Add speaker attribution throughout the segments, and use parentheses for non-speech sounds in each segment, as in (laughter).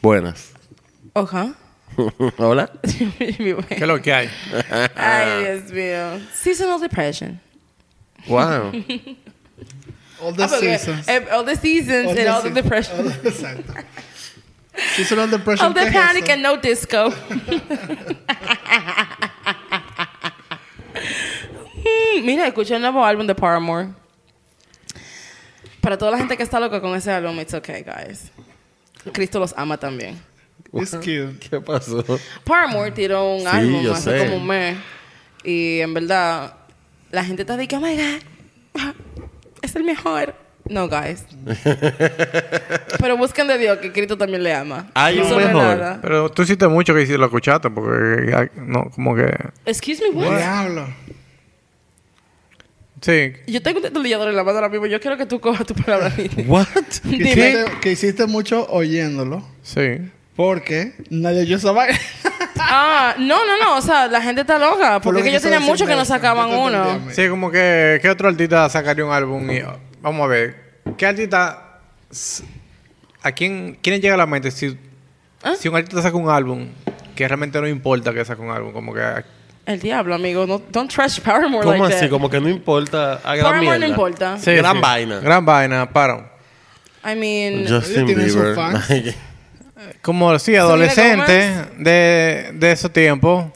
Speaker 1: Buenas.
Speaker 2: Oja. (laughs)
Speaker 1: Hola. (laughs)
Speaker 3: ¿Qué es lo que hay?
Speaker 2: Ay, Dios mío. Seasonal depression.
Speaker 1: Wow. (laughs)
Speaker 4: All the
Speaker 2: Ah,
Speaker 4: seasons.
Speaker 2: all the seasons and all the depression.
Speaker 4: all the- Exacto. Seasonal depression.
Speaker 2: All the
Speaker 4: ¿qué es
Speaker 2: panic and no disco. (laughs) Mm, Mira, escuché el nuevo álbum de Paramore. Para toda la gente que está loca con ese álbum, it's okay, guys. Cristo los ama también.
Speaker 4: It's cute.
Speaker 1: ¿Qué pasó?
Speaker 2: Paramore tiró un
Speaker 1: Sí,
Speaker 2: álbum hace
Speaker 1: sé.
Speaker 2: como un mes. Y en verdad, la gente está diciendo, oh my God, es el mejor. No, guys. Pero busquen de Dios que Cristo también le ama.
Speaker 1: Hay
Speaker 2: No
Speaker 1: un mejor.
Speaker 2: nada.
Speaker 3: Pero tú hiciste mucho que si lo escuchaste, porque no, como que.
Speaker 2: Excuse me, what?
Speaker 4: Diablo.
Speaker 3: Sí.
Speaker 2: Yo tengo un destornillador en la mano ahora mismo. Yo quiero que tú cojas tu palabra.
Speaker 1: What? (laughs)
Speaker 4: Que hiciste, que hiciste mucho oyéndolo.
Speaker 3: Sí.
Speaker 4: Porque nadie oyó esa vaina. (laughs)
Speaker 2: ah, no, no, no. O sea, la gente está loca.
Speaker 4: Por lo
Speaker 2: Porque
Speaker 4: que
Speaker 2: ellos
Speaker 4: quiso
Speaker 2: tenían mucho que no sacaban
Speaker 4: Yo
Speaker 2: uno.
Speaker 3: Sí, como que. ¿Qué otro artista sacaría un álbum? Y, vamos a ver. ¿Qué artista. ¿A quién, quién llega a la mente si,
Speaker 2: ¿Ah?
Speaker 3: si un artista saca un álbum que realmente no importa que saque un álbum? Como que.
Speaker 2: El diablo, amigo. No, don't trash Paramore
Speaker 1: ¿Cómo
Speaker 2: like
Speaker 1: así?
Speaker 2: that.
Speaker 1: Como que no importa. A gran
Speaker 2: Paramore
Speaker 1: mierda.
Speaker 2: no importa.
Speaker 3: Sí,
Speaker 1: Gran
Speaker 3: sí.
Speaker 1: vaina.
Speaker 3: Gran vaina, para.
Speaker 2: I mean...
Speaker 1: Justin Bieber. (laughs)
Speaker 3: Como, sí, adolescente de, de esos tiempos.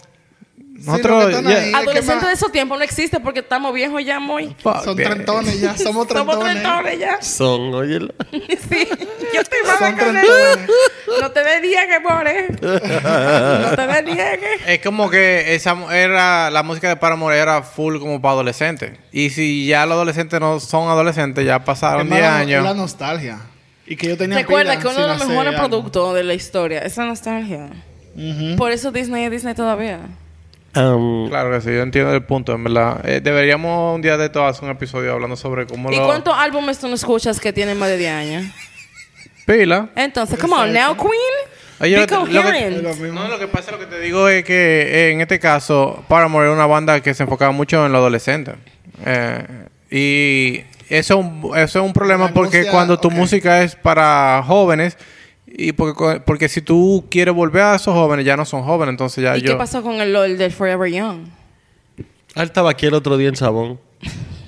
Speaker 3: Nosotros. ya-.
Speaker 4: ¿qué
Speaker 2: Adolescente
Speaker 4: más?
Speaker 2: de esos tiempos no existe porque estamos viejos ya muy.
Speaker 4: Son trentones ya. Somos (laughs)
Speaker 2: Somos
Speaker 4: trentones.
Speaker 2: trentones ya.
Speaker 1: Son. (laughs)
Speaker 2: Sí. Yo estoy
Speaker 4: Son
Speaker 2: mala con
Speaker 4: trentones.
Speaker 2: eso. No te que more. No te deniegues.
Speaker 3: Es como que esa era la música de Paramore era full como para adolescentes. Y si ya los adolescentes no son adolescentes, ya pasaron 10
Speaker 4: Hermano,
Speaker 3: años.
Speaker 4: La nostalgia. Y que yo tenía
Speaker 2: Recuerda que uno de los mejores productos de la historia es la nostalgia. Por eso Disney es Disney todavía.
Speaker 1: Um,
Speaker 3: Claro que sí, yo entiendo el punto, en verdad. Eh, deberíamos un día de todo hacer un episodio hablando sobre cómo
Speaker 2: ¿Y
Speaker 3: lo...
Speaker 2: cuántos álbumes tú no escuchas que tienen más de 10 años?
Speaker 3: Pila.
Speaker 2: Entonces, come on, now Queen.
Speaker 3: Oye, lo que- lo.
Speaker 4: Lo.
Speaker 3: No, lo que pasa, lo que te digo es que eh, en este caso, Paramore era una banda que se enfocaba mucho en los adolescentes. Eh, y eso, es un- eso es un problema
Speaker 4: La
Speaker 3: porque cuando tu
Speaker 4: ok.
Speaker 3: música es para jóvenes, y porque, porque si tú quieres volver a esos jóvenes, ya no son jóvenes, entonces ya
Speaker 2: ¿Y
Speaker 3: yo...
Speaker 2: qué pasó con el LOL del Forever Young?
Speaker 1: Él estaba aquí el otro día en Chabón.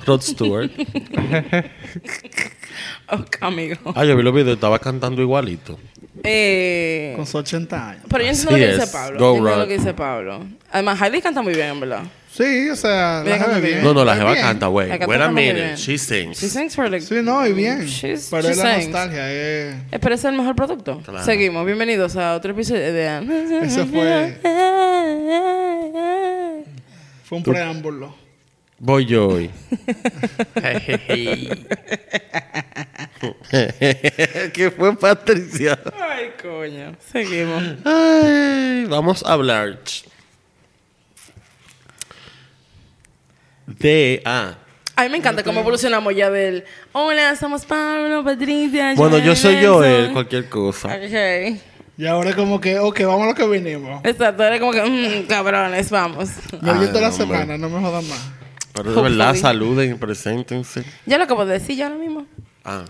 Speaker 1: Rod Stewart. (laughs)
Speaker 2: Oh, amigo.
Speaker 1: Ah, yo vi los videos, estaba cantando igualito.
Speaker 2: Eh,
Speaker 4: Con sus 80 años.
Speaker 2: pero yo entiendo
Speaker 1: Así
Speaker 2: lo que dice. Pablo.
Speaker 1: Go
Speaker 2: Yo entiendo lo que dice Pablo. Además, Hailey canta muy bien, en verdad.
Speaker 4: Sí, o sea, la jeva
Speaker 2: bien.
Speaker 4: bien.
Speaker 1: No, no, la jeva canta, güey.
Speaker 2: La canta
Speaker 1: Wait a
Speaker 2: muy bien.
Speaker 1: minute. She sings.
Speaker 2: She sings for like...
Speaker 4: Sí, no, y bien.
Speaker 2: She's-
Speaker 4: Pero
Speaker 2: she
Speaker 4: es la
Speaker 2: sings.
Speaker 4: nostalgia. eh.
Speaker 2: Eh, pero ese es el mejor producto.
Speaker 1: Claro.
Speaker 2: Seguimos. Bienvenidos a otro episodio de...
Speaker 4: Ese fue- Fue un preámbulo.
Speaker 1: Voy yo hoy. (laughs) ¿Qué fue, Patricia?
Speaker 2: Ay, coño. Seguimos.
Speaker 1: Ay, vamos a hablar de... Ah,
Speaker 2: A mí me encanta cómo evolucionamos ya del... Hola, somos Pablo, Patricia...
Speaker 1: bueno, yo soy yo,
Speaker 2: Nelson".
Speaker 1: él, cualquier cosa.
Speaker 2: Ok.
Speaker 4: Y ahora es como que, ok, vamos a lo que vinimos.
Speaker 2: Exacto. Era como que... mm, cabrones, vamos.
Speaker 4: Me
Speaker 1: Ay,
Speaker 4: toda la
Speaker 1: hombre.
Speaker 4: semana, no me jodas más.
Speaker 1: Pero de verdad, saluden y preséntense.
Speaker 2: Ya lo acabo de decir ya ahora mismo.
Speaker 1: Ah.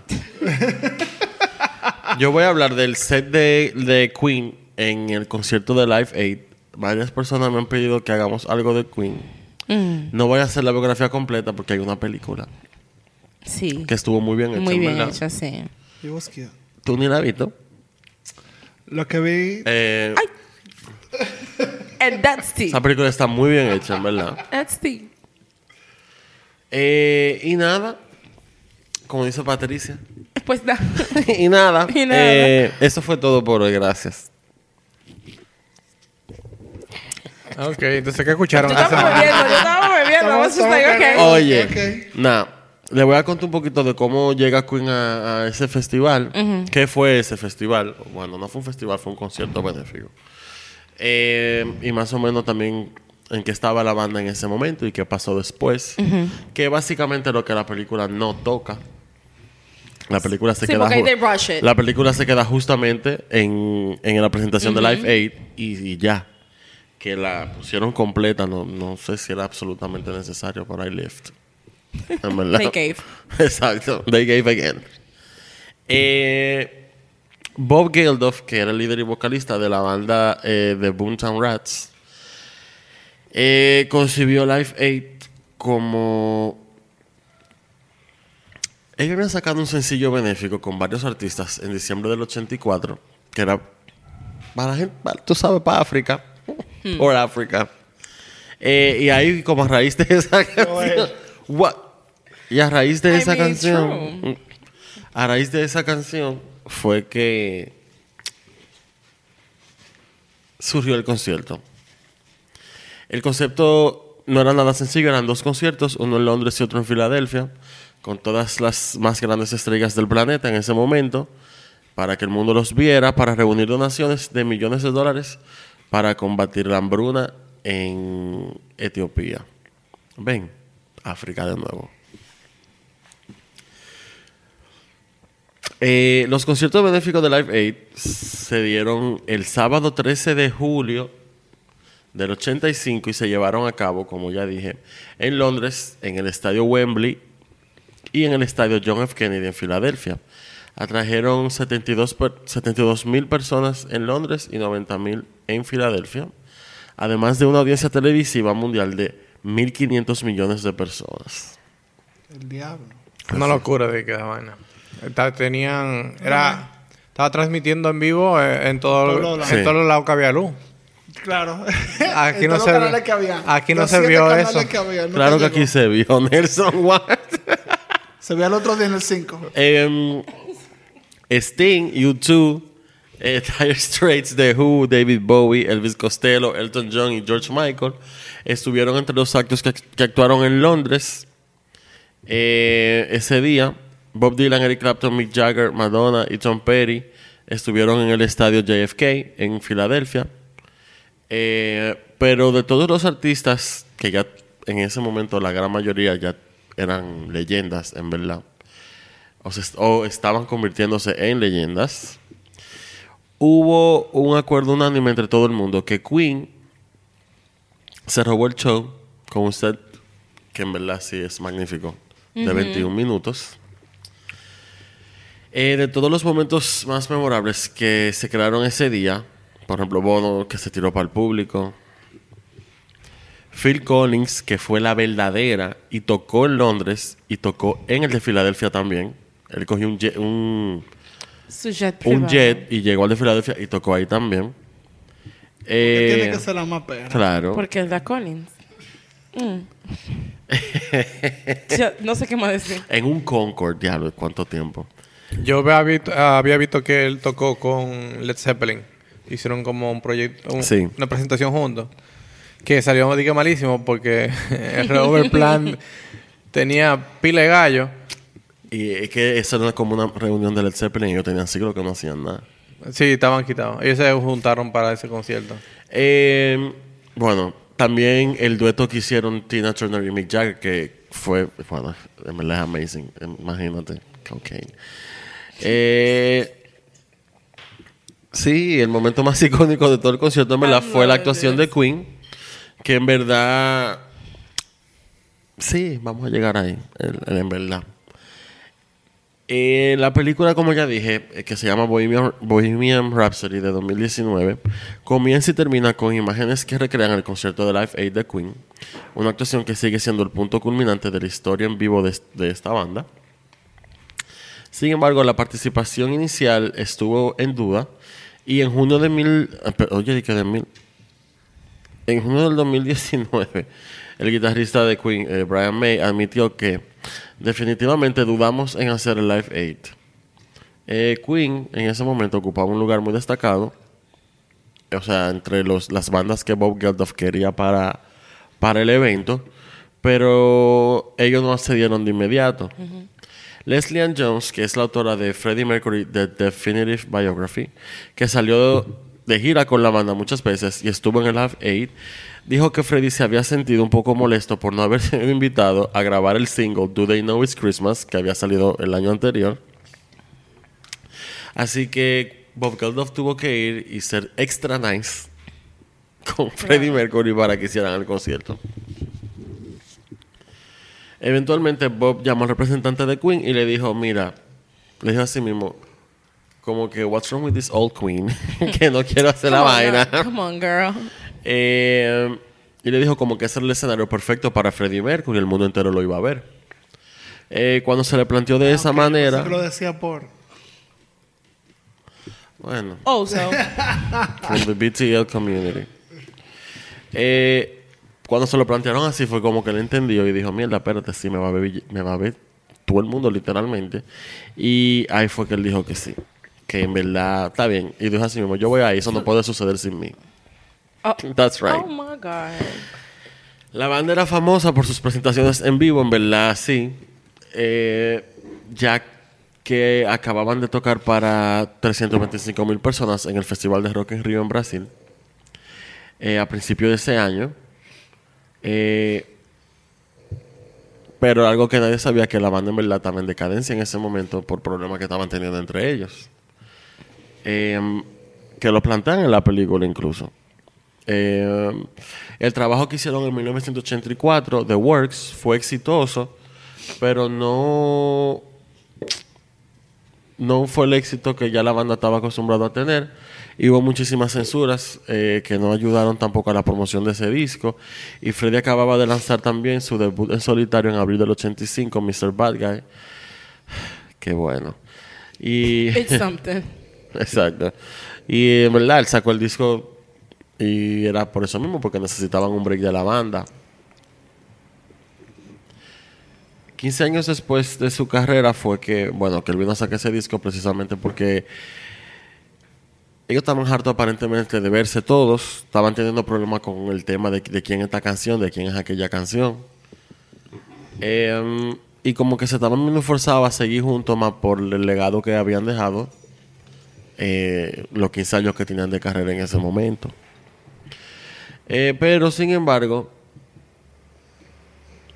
Speaker 1: Yo voy a hablar del set de, de Queen en el concierto de Live Aid. Varias personas me han pedido que hagamos algo de Queen.
Speaker 2: Mm,
Speaker 1: No voy a hacer la biografía completa porque hay una película
Speaker 2: sí.
Speaker 1: que estuvo muy bien hecha.
Speaker 2: Muy
Speaker 1: en
Speaker 2: bien
Speaker 1: verdad.
Speaker 2: hecho, sí.
Speaker 4: Was cute.
Speaker 1: ¿Tú ni la has visto?
Speaker 4: Lo que vi,
Speaker 1: Eh,
Speaker 2: And that's tea.
Speaker 1: esa película está muy bien hecha, en verdad.
Speaker 2: That's tea.
Speaker 1: Eh, y nada, como dice Patricia.
Speaker 2: Pues nada. (laughs)
Speaker 1: y nada, (laughs)
Speaker 2: Y nada.
Speaker 1: eh, eso fue todo por hoy. Gracias.
Speaker 3: Ok, entonces, ¿qué escucharon?
Speaker 2: Yo estaba bebiendo, yo estaba bebiendo. Just like, okay.
Speaker 1: Oye,
Speaker 4: Ok.
Speaker 1: nada, le voy a contar un poquito de cómo llega Queen a, a ese festival. ¿Qué fue ese festival? Bueno, no fue un festival, fue un concierto benéfico. Eh, y más o menos también en qué estaba la banda en ese momento y qué pasó después. Que básicamente lo que la película no toca. La película se
Speaker 2: Sí,
Speaker 1: queda la película se queda justamente en, en la presentación de Live Aid y, y ya. Que la pusieron completa, no, no sé si era absolutamente necesario para I Lift. En (laughs) verdad.
Speaker 2: They gave. (laughs)
Speaker 1: Exacto, they gave again. Eh, Bob Geldof, que era el líder y vocalista de la banda eh, de Boomtown Rats, eh, concibió Live Aid como... Ellos habían sacado un sencillo benéfico con varios artistas en diciembre del 84, que era para gente, tú sabes, para África, por África. Eh, y ahí, como a raíz de esa (laughs) canción, What? y a raíz de
Speaker 2: I
Speaker 1: esa
Speaker 2: mean,
Speaker 1: canción,
Speaker 2: true.
Speaker 1: a raíz de esa canción fue que surgió el concierto. El concepto no era nada sencillo, eran dos conciertos, uno en Londres y otro en Filadelfia, con todas las más grandes estrellas del planeta en ese momento, para que el mundo los viera, para reunir donaciones de millones de dólares para combatir la hambruna en Etiopía. Ven, África de nuevo. Eh, los conciertos benéficos de Live Aid se dieron el sábado 13 de julio del 85 y se llevaron a cabo, como ya dije, en Londres, en el estadio Wembley y en el estadio John F. Kennedy en Filadelfia. Atrajeron 72 mil personas en Londres y 90 mil en Filadelfia, además de una audiencia televisiva mundial de 1.500 millones de personas.
Speaker 4: El diablo.
Speaker 3: Una locura de que la vaina. Tenían... Era... Estaba transmitiendo en vivo eh, en, todo,
Speaker 4: Todos lados.
Speaker 3: en
Speaker 1: Sí.
Speaker 3: todos los lados que había luz.
Speaker 4: Claro. (laughs)
Speaker 3: Aquí no se
Speaker 4: los que había.
Speaker 3: aquí no
Speaker 4: Los
Speaker 3: se vio eso.
Speaker 4: que había, nunca
Speaker 1: Claro que
Speaker 4: llegó.
Speaker 1: aquí se vio (laughs) Nelson Watt.
Speaker 4: Se veía el otro día en el 5.
Speaker 1: Em, Sting, U2, eh, (laughs) Dire Straits, The Who, David Bowie, Elvis Costello, Elton John y George Michael estuvieron entre los actos que, actuaron en Londres eh, ese día. Bob Dylan, Eric Clapton, Mick Jagger, Madonna y Tom Petty estuvieron en el estadio JFK en Filadelfia. Eh, pero de todos los artistas que ya en ese momento la gran mayoría ya eran leyendas, en verdad o estaban convirtiéndose en leyendas, hubo un acuerdo unánime entre todo el mundo que Queen se robó el show con un set que en verdad sí es magnífico, de 21 minutos. Eh, de todos los momentos más memorables que se crearon ese día, por ejemplo, Bono que se tiró para el público, Phil Collins, que fue la verdadera y tocó en Londres y tocó en el de Filadelfia también. Él cogió un
Speaker 2: Su jet
Speaker 1: un jet y llegó al de Filadelfia y tocó ahí también. Eh,
Speaker 4: Tiene que ser la más perra.
Speaker 1: Claro.
Speaker 2: Porque es la Collins. Mm. (laughs) No sé qué más decir.
Speaker 1: En un Concord, diablo, ¿cuánto tiempo?
Speaker 3: Yo había visto, había visto que él tocó con Led Zeppelin. Hicieron como un proyecto, un-
Speaker 1: Sí.
Speaker 3: una presentación juntos. Que salió diga malísimo porque (laughs) el Robert Plant (laughs) tenía pila de gallo.
Speaker 1: Y es que eso era como una reunión de Led Zeppelin y ellos tenían siglos que no hacían nada.
Speaker 3: Sí, estaban quitados. Ellos se juntaron para ese concierto.
Speaker 1: Eh, bueno, también el dueto que hicieron Tina Turner y Mick Jagger, que fue, bueno, en verdad es amazing. Imagínate, cocaine. Eh, sí, el momento más (laughs) icónico de todo el concierto, en verdad, fue la actuación de Queen, que en verdad, sí, vamos a llegar ahí, en, en verdad. Eh, la película, como ya dije, eh, que se llama Bohemian, Rhapsody de 2019, comienza y termina con imágenes que recrean el concierto de Live Aid de Queen, una actuación que sigue siendo el punto culminante de la historia en vivo de, esta banda. Sin embargo, la participación inicial estuvo en duda y en junio de mil... ah, Oye, que de mil... En junio del 2019, el guitarrista de Queen, eh, Brian May, admitió que definitivamente dudamos en hacer el Live Aid. Eh, Queen en ese momento ocupaba un lugar muy destacado, o sea, entre los, las bandas que Bob Geldof quería para, para el evento, pero ellos no accedieron de inmediato. Leslie Ann Jones, que es la autora de Freddie Mercury, The Definitive Biography, que salió de gira con la banda muchas veces y estuvo en el Live Aid, dijo que Freddie se había sentido un poco molesto por no haber (laughs) sido invitado a grabar el single Do They Know It's Christmas, que había salido el año anterior. Así que Bob Geldof tuvo que ir y ser extra nice (laughs) con Freddie Mercury para que hicieran el concierto. Eventualmente Bob llamó al representante de Queen y le dijo, mira, le dijo así mismo, como que, what's wrong with this old Queen? (laughs) que no quiero hacer la
Speaker 2: on,
Speaker 1: vaina.
Speaker 2: girl. Come on, girl.
Speaker 1: Eh, y le dijo como que ese era el escenario perfecto para Freddie Mercury, el mundo entero lo iba a ver. Eh, cuando se le planteó de esa
Speaker 4: Ok,
Speaker 1: manera,
Speaker 4: lo decía por.
Speaker 1: bueno,
Speaker 2: Also, (laughs)
Speaker 1: from the BTL community. Eh, cuando se lo plantearon así fue como que él entendió y dijo, mierda, espérate, sí, me va a ver, me va a ver todo el mundo literalmente. Y ahí fue que él dijo que sí, que en verdad está bien. Y dijo así mismo, yo voy ahí, eso no puede suceder sin mí.
Speaker 2: Oh,
Speaker 1: That's right.
Speaker 2: oh my God.
Speaker 1: La banda era famosa por sus presentaciones en vivo, en verdad, sí. Eh, ya que acababan de tocar para 325 mil personas en el Festival de Rock en Río, en Brasil, eh, a principios de ese año. Eh, pero algo que nadie sabía que la banda en verdad estaba en decadencia en ese momento por problemas que estaban teniendo entre ellos. Eh, que lo plantean en la película incluso. Eh, el trabajo que hicieron en 1984, The Works, fue exitoso, pero no, no fue el éxito que ya la banda estaba acostumbrada a tener. Y hubo muchísimas censuras eh, que no ayudaron tampoco a la promoción de ese disco. Y Freddy acababa de lanzar también su debut en solitario en abril del 85, Mr. Bad Guy. (sighs) Qué bueno. Y
Speaker 2: It's something. (laughs)
Speaker 1: Exacto. Y en verdad, él sacó el disco y era por eso mismo, porque necesitaban un break de la banda. 15 años después de su carrera fue que, bueno, que él vino a sacar ese disco precisamente porque ellos estaban hartos aparentemente de verse todos, estaban teniendo problemas con el tema de, de quién es esta canción, de quién es aquella canción. Eh, y como que se estaban viendo forzados a seguir juntos más por el legado que habían dejado eh, los 15 años que tenían de carrera en ese momento. Eh, pero sin embargo,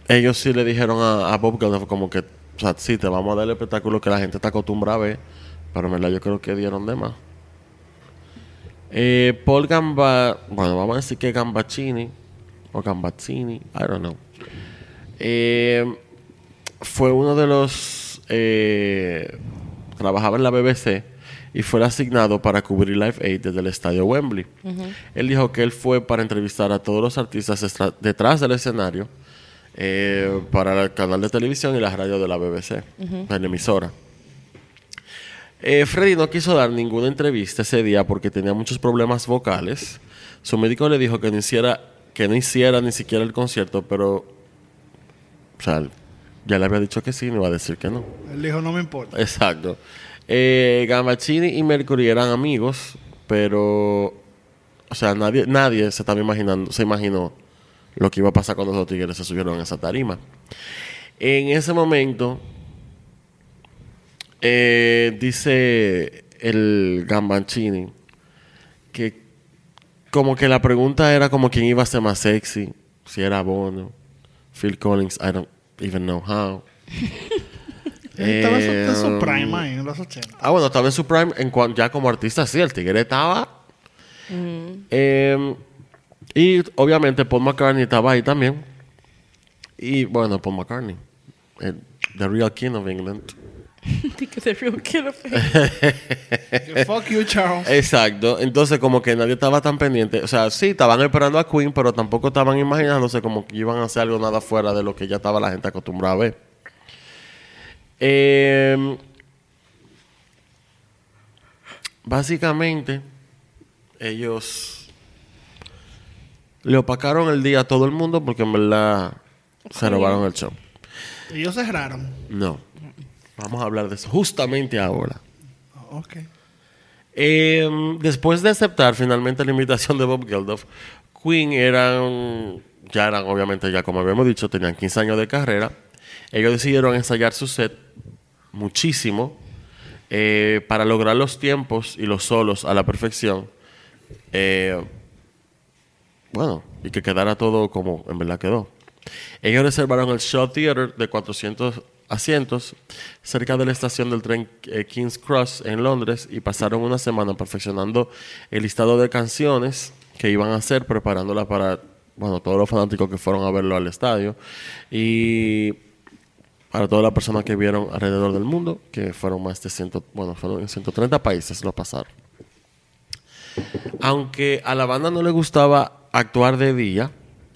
Speaker 1: ellos sí le dijeron a, a Bob Geldof como que, o sea, sí, te vamos a dar el espectáculo que la gente está acostumbrada a ver, pero en verdad yo creo que dieron de más. Eh, Paul Gamba, bueno, vamos a decir que Gambaccini, o Gambazzini, I don't know. Eh, fue uno de los eh, trabajaba en la BBC y fue asignado para cubrir Live Aid desde el estadio Wembley. Él dijo que él fue para entrevistar a todos los artistas detrás del escenario eh, para el canal de televisión y la radio de la BBC, la emisora. Eh, Freddy no quiso dar ninguna entrevista ese día porque tenía muchos problemas vocales. Su médico le dijo que no hiciera, que no hiciera ni siquiera el concierto, pero o sea, ya le había dicho que sí, no iba a decir que no.
Speaker 4: Él dijo, no me importa.
Speaker 1: Exacto. Eh, y Mercury eran amigos, pero, o sea, nadie, nadie se estaba imaginando, se imaginó lo que iba a pasar cuando los tigres se subieron a esa tarima. En ese momento, eh, dice el Gambaccini que como que la pregunta era como quién iba a ser más sexy, si era Bono, Phil Collins, I don't even know how. (laughs)
Speaker 4: Estaba en su, en su
Speaker 1: Eh,
Speaker 4: prime ahí, en los 80.
Speaker 1: Ah, bueno, estaba en su prime en cuan- ya como artista, sí, el tigre estaba. Eh, y obviamente Paul McCartney estaba ahí también. Y bueno, Paul McCartney, el- The Real King of England. (laughs)
Speaker 2: A real killer face.
Speaker 4: Que Fuck you, Charles.
Speaker 1: Exacto, entonces como que nadie estaba tan pendiente. O sea, sí, estaban esperando a Queen, pero tampoco estaban imaginándose como que iban a hacer algo nada fuera de lo que ya estaba la gente acostumbrada a ver. Eh, básicamente, ellos le opacaron el día a todo el mundo porque en verdad se robaron el show.
Speaker 4: Ellos cerraron.
Speaker 1: No, vamos a hablar de eso justamente ahora.
Speaker 4: Ok.
Speaker 1: Eh, después de aceptar finalmente la invitación de Bob Geldof, Queen eran, ya eran obviamente, ya como habíamos dicho, tenían 15 años de carrera. Ellos decidieron ensayar su set muchísimo eh, para lograr los tiempos y los solos a la perfección Eh, bueno, y que quedara todo como en verdad quedó. Ellos reservaron el Shaw Theater de 400 asientos cerca de la estación del tren eh, King's Cross en Londres y pasaron una semana perfeccionando el listado de canciones que iban a hacer, preparándola para bueno, todos los fanáticos que fueron a verlo al estadio y para todas las personas que vieron alrededor del mundo, que fueron más de 100, bueno, fueron en 130 países lo pasaron. Aunque a la banda no le gustaba actuar de día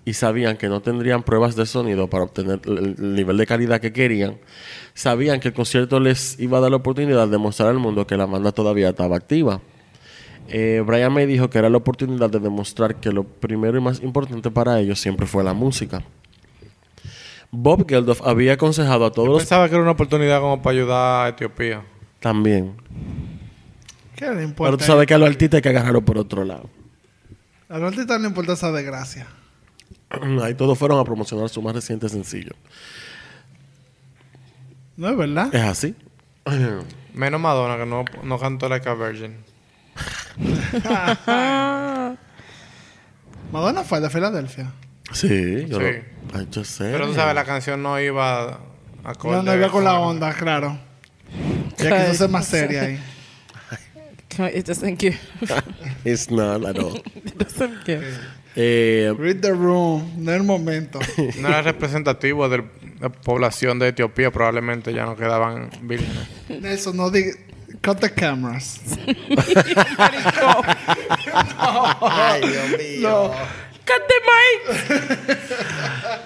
Speaker 1: y sabían que no tendrían pruebas de sonido para obtener el el nivel de calidad que querían, sabían que el concierto les iba a dar la oportunidad de mostrar al mundo que la banda todavía estaba activa. Eh, Brian May dijo que era la oportunidad de demostrar que lo primero y más importante para ellos siempre fue la música. Bob Geldof había aconsejado a todos
Speaker 3: Yo
Speaker 1: los...
Speaker 3: pensaba que era una oportunidad como para ayudar a Etiopía.
Speaker 1: También.
Speaker 4: ¿Qué le importa?
Speaker 1: Pero tú sabes que a los artistas hay que agarrarlo por otro lado.
Speaker 4: A los artistas no importa esa desgracia. (clears throat)
Speaker 1: Ahí todos fueron a promocionar su más reciente sencillo.
Speaker 4: ¿No es verdad?
Speaker 1: ¿Es así? (clears throat)
Speaker 3: Menos Madonna, que no, no cantó Like a Virgin. (laughs)
Speaker 4: Madonna fue de Filadelfia.
Speaker 1: Sí, yo
Speaker 3: Sí.
Speaker 1: lo... Yo sé.
Speaker 3: Pero tú sabes, la canción no iba a
Speaker 4: No, no iba con la onda, claro. Ya quiso ser más seria ahí. (laughs)
Speaker 2: It doesn't give. (laughs)
Speaker 1: It's not at all. (laughs)
Speaker 2: It doesn't give.
Speaker 1: Eh,
Speaker 4: Read the room, no es el momento.
Speaker 3: No era representativo de la población de Etiopía. Probablemente ya no quedaban vírgenes.
Speaker 4: Eso no diga. Cut the cameras.
Speaker 1: Ay, Dios mío.
Speaker 2: Cut the mic.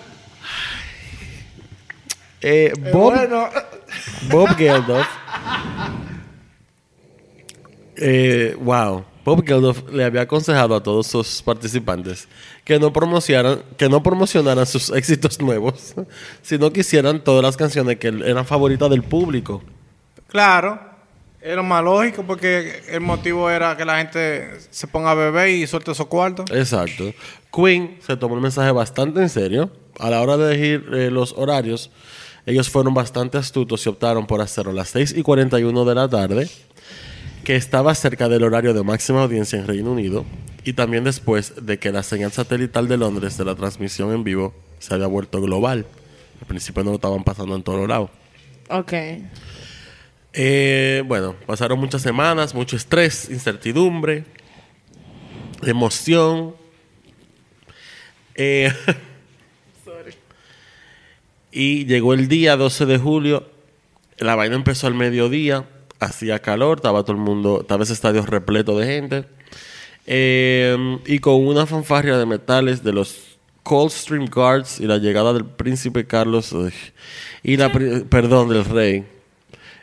Speaker 1: Eh, Bob,
Speaker 4: Bueno,
Speaker 1: Bob Geldof. eh, wow. Bob Geldof le había aconsejado a todos sus participantes que no promocionaran, que no promocionaran sus éxitos nuevos, (laughs) sino que hicieran todas las canciones que eran favoritas del público.
Speaker 3: Claro. Era más lógico porque el motivo era que la gente se ponga a beber y suelte esos cuartos.
Speaker 1: Exacto. Queen se tomó el mensaje bastante en serio. A la hora de elegir eh, los horarios, ellos fueron bastante astutos y optaron por hacerlo a las 6 y 41 de la tarde, que estaba cerca del horario de máxima audiencia en Reino Unido, y también después de que la señal satelital de Londres de la transmisión en vivo se había vuelto global. Al principio no lo estaban pasando en todos lados.
Speaker 2: Ok.
Speaker 1: Eh, bueno, pasaron muchas semanas, mucho estrés, incertidumbre, emoción. Eh, (laughs) y llegó el día 12 de julio. La vaina empezó al mediodía. Hacía calor, estaba todo el mundo, estaba ese estadio repleto de gente. Eh, y con una fanfarria de metales de los Coldstream Guards y la llegada del príncipe Carlos y la perdón del rey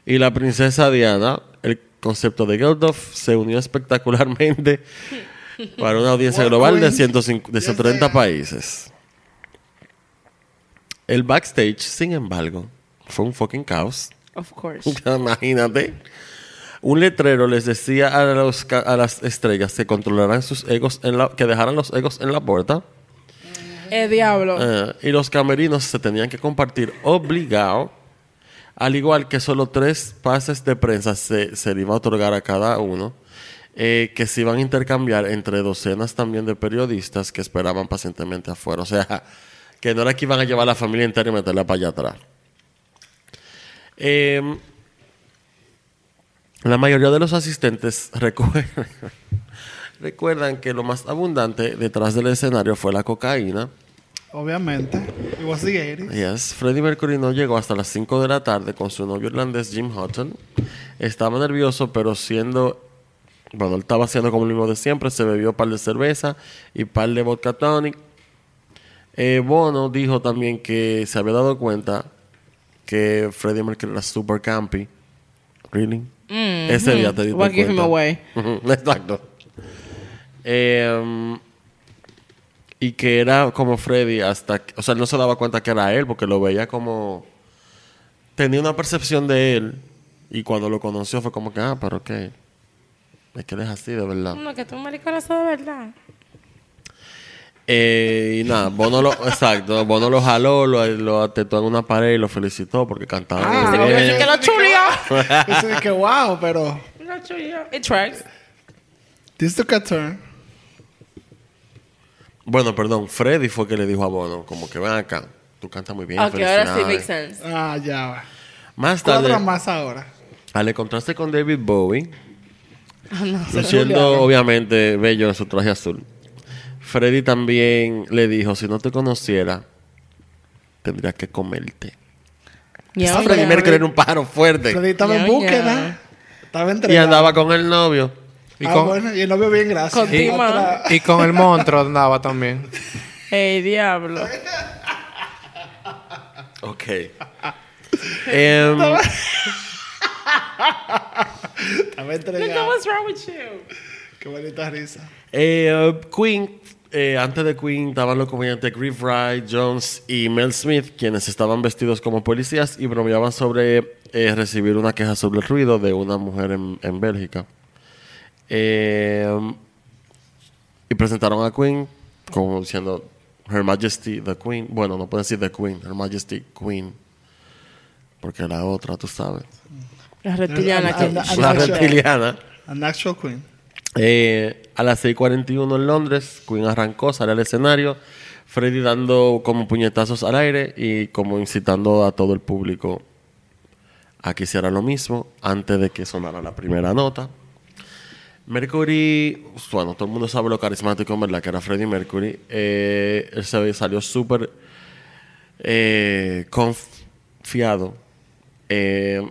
Speaker 1: y la princesa Diana, el concepto de Geldof se unió espectacularmente (laughs) para una audiencia global de,
Speaker 4: queen?
Speaker 1: 105 de
Speaker 4: Yes,
Speaker 1: 130
Speaker 4: they are.
Speaker 1: países. El backstage, sin embargo, fue un fucking caos.
Speaker 2: Of course. (laughs)
Speaker 1: Imagínate. Un letrero les decía a, los a las estrellas que controlaran sus egos, en la, que dejaran los egos en la puerta.
Speaker 2: El diablo.
Speaker 1: Eh, y los camerinos se tenían que compartir obligado, al igual que solo tres pases de prensa se, se le iba a otorgar a cada uno, eh, que se iban a intercambiar entre docenas también de periodistas que esperaban pacientemente afuera. O sea, que no era que iban a llevar a la familia entera y meterla para allá atrás. Eh, la mayoría de los asistentes (laughs) recuerdan que lo más abundante detrás del escenario fue la cocaína.
Speaker 4: Obviamente. It was the 80s.
Speaker 1: Yes, Freddie Mercury no llegó hasta las 5 de la tarde con su novio irlandés Jim Hutton. Estaba nervioso, pero siendo. Bueno, él estaba haciendo como lo mismo de siempre. Se bebió un par de cerveza y par de vodka tonic. Eh, Bono dijo también que se había dado cuenta que Freddie Mercury era super campy. Really? Ese día te diste
Speaker 2: What give him
Speaker 1: cuenta.
Speaker 2: away? (laughs)
Speaker 1: Exacto. Eh, y que era como Freddy hasta... que- O sea, él no se daba cuenta que era él porque lo veía como... Tenía una percepción de él y cuando lo conoció fue como que, ah, pero qué. Es que él es así, de verdad.
Speaker 2: No, que tú mariconazo de verdad.
Speaker 1: Eh, y nada, Bono lo... (laughs) exacto, Bono lo jaló, lo, lo atetó en una pared y lo felicitó porque cantaba
Speaker 4: Ah,
Speaker 1: muy bien.
Speaker 2: Así que lo chulió. (laughs)
Speaker 4: Que wow, pero
Speaker 2: Lo chulió. It tracks.
Speaker 4: this took a turn.
Speaker 1: Bueno, perdón, Freddy fue que le dijo a Bono, como que ven acá, tú cantas muy bien.
Speaker 2: Ok, ahora sí
Speaker 1: felicidades".
Speaker 2: makes sense.
Speaker 4: Ah, ya va.
Speaker 1: Más tarde,
Speaker 4: Cuadra más ahora.
Speaker 1: al encontrarse con David Bowie,
Speaker 2: Ah, no.
Speaker 1: luciendo obviamente bello en su traje azul, Freddy también le dijo, si no te conociera, tendría que comerte.
Speaker 2: Ya,
Speaker 1: Freddy
Speaker 2: ya.
Speaker 1: Mercury era un pájaro fuerte.
Speaker 4: Freddy estaba en búsqueda. Estaba
Speaker 1: Y
Speaker 4: entregado.
Speaker 1: andaba con el novio.
Speaker 3: Y,
Speaker 4: ah,
Speaker 3: con,
Speaker 4: bueno, y el novio bien, gracias.
Speaker 2: Con Tima.
Speaker 4: Otra-
Speaker 3: y con el monstruo andaba también.
Speaker 2: Ey, diablo.
Speaker 1: Ok. Em,
Speaker 4: Estaba entregado.
Speaker 2: what's wrong with you?
Speaker 4: Qué bonita risa.
Speaker 1: eh, Queen, eh, antes de Queen estaban los comediantes Griff Wright, Jones y Mel Smith, quienes estaban vestidos como policías y bromeaban sobre eh, recibir una queja sobre el ruido de una mujer en, en Bélgica. Eh, y presentaron a Queen como diciendo Her Majesty the Queen. Bueno, no pueden decir The Queen, Her Majesty Queen. Porque la otra, tú sabes.
Speaker 2: La reptiliana
Speaker 1: La reptiliana.
Speaker 4: An actual queen.
Speaker 1: Eh, a las 6.41 en Londres, Queen arrancó, sale al escenario, Freddy dando como puñetazos al aire y como incitando a todo el público a que hiciera lo mismo antes de que sonara la primera nota. Mercury, bueno, todo el mundo sabe lo carismático, en verdad, que era Freddie Mercury. Eh, él se salió súper eh, confiado. Eh,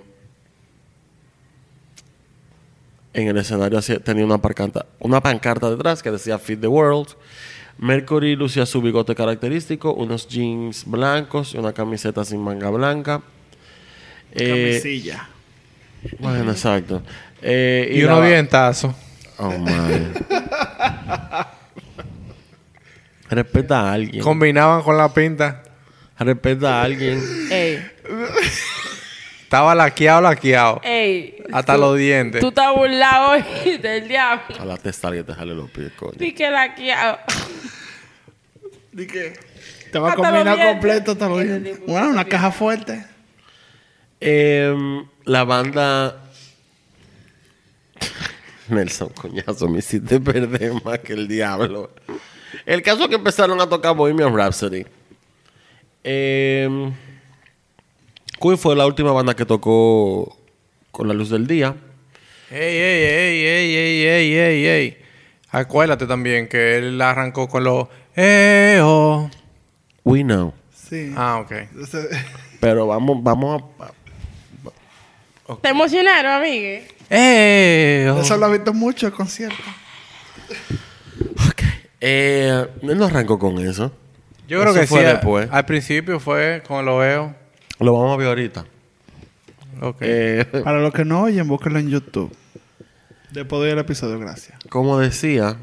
Speaker 1: en el escenario tenía una pancarta, una pancarta detrás que decía Feed the World. Mercury lucía su bigote característico, unos jeans blancos y una camiseta sin manga blanca.
Speaker 4: Camisilla.
Speaker 1: bueno, exacto. Eh,
Speaker 3: Y,
Speaker 1: la-
Speaker 3: unos dientazos.
Speaker 1: Oh, man. Respeta a alguien.
Speaker 3: Combinaban con la pinta.
Speaker 1: Respeta a alguien.
Speaker 2: Ey,
Speaker 3: Estaba laqueado, laqueado.
Speaker 2: ey.
Speaker 3: Hasta
Speaker 2: tú-
Speaker 3: los dientes.
Speaker 2: Tú estás burlado hoy (laughs) del diablo.
Speaker 1: A la testa que te jale los pies, coño.
Speaker 2: Di que la quiero.
Speaker 4: ¿De qué? Te va a combinar completo hasta los dientes. Bueno, una caja fuerte.
Speaker 1: Em, la banda. Nelson, coñazo, me hiciste perder más que el diablo. El caso es que empezaron a tocar Bohemian Rhapsody. Queen fue la última banda que tocó con la luz del día.
Speaker 3: Ey, ey, ey, ey, ey, ey, ey, ey. Acuérdate también que él arrancó con los... Eh, oh.
Speaker 1: We know.
Speaker 4: Sí.
Speaker 3: Ah, ok.
Speaker 1: Pero vamos, vamos a.
Speaker 2: ¿Te emocionaron, amigue?
Speaker 3: Eh, oh.
Speaker 4: Eso lo he visto mucho el concierto.
Speaker 1: Eh, él no arrancó con eso.
Speaker 3: Yo creo
Speaker 1: Eso
Speaker 3: que
Speaker 1: fue
Speaker 3: sí. a-
Speaker 1: después.
Speaker 3: Al principio fue con el oveo.
Speaker 1: Lo vamos a ver ahorita.
Speaker 3: Ok.
Speaker 1: Eh,
Speaker 4: Para los que no oyen, búsquenlo en YouTube. Después doy el episodio, gracias.
Speaker 1: como decía,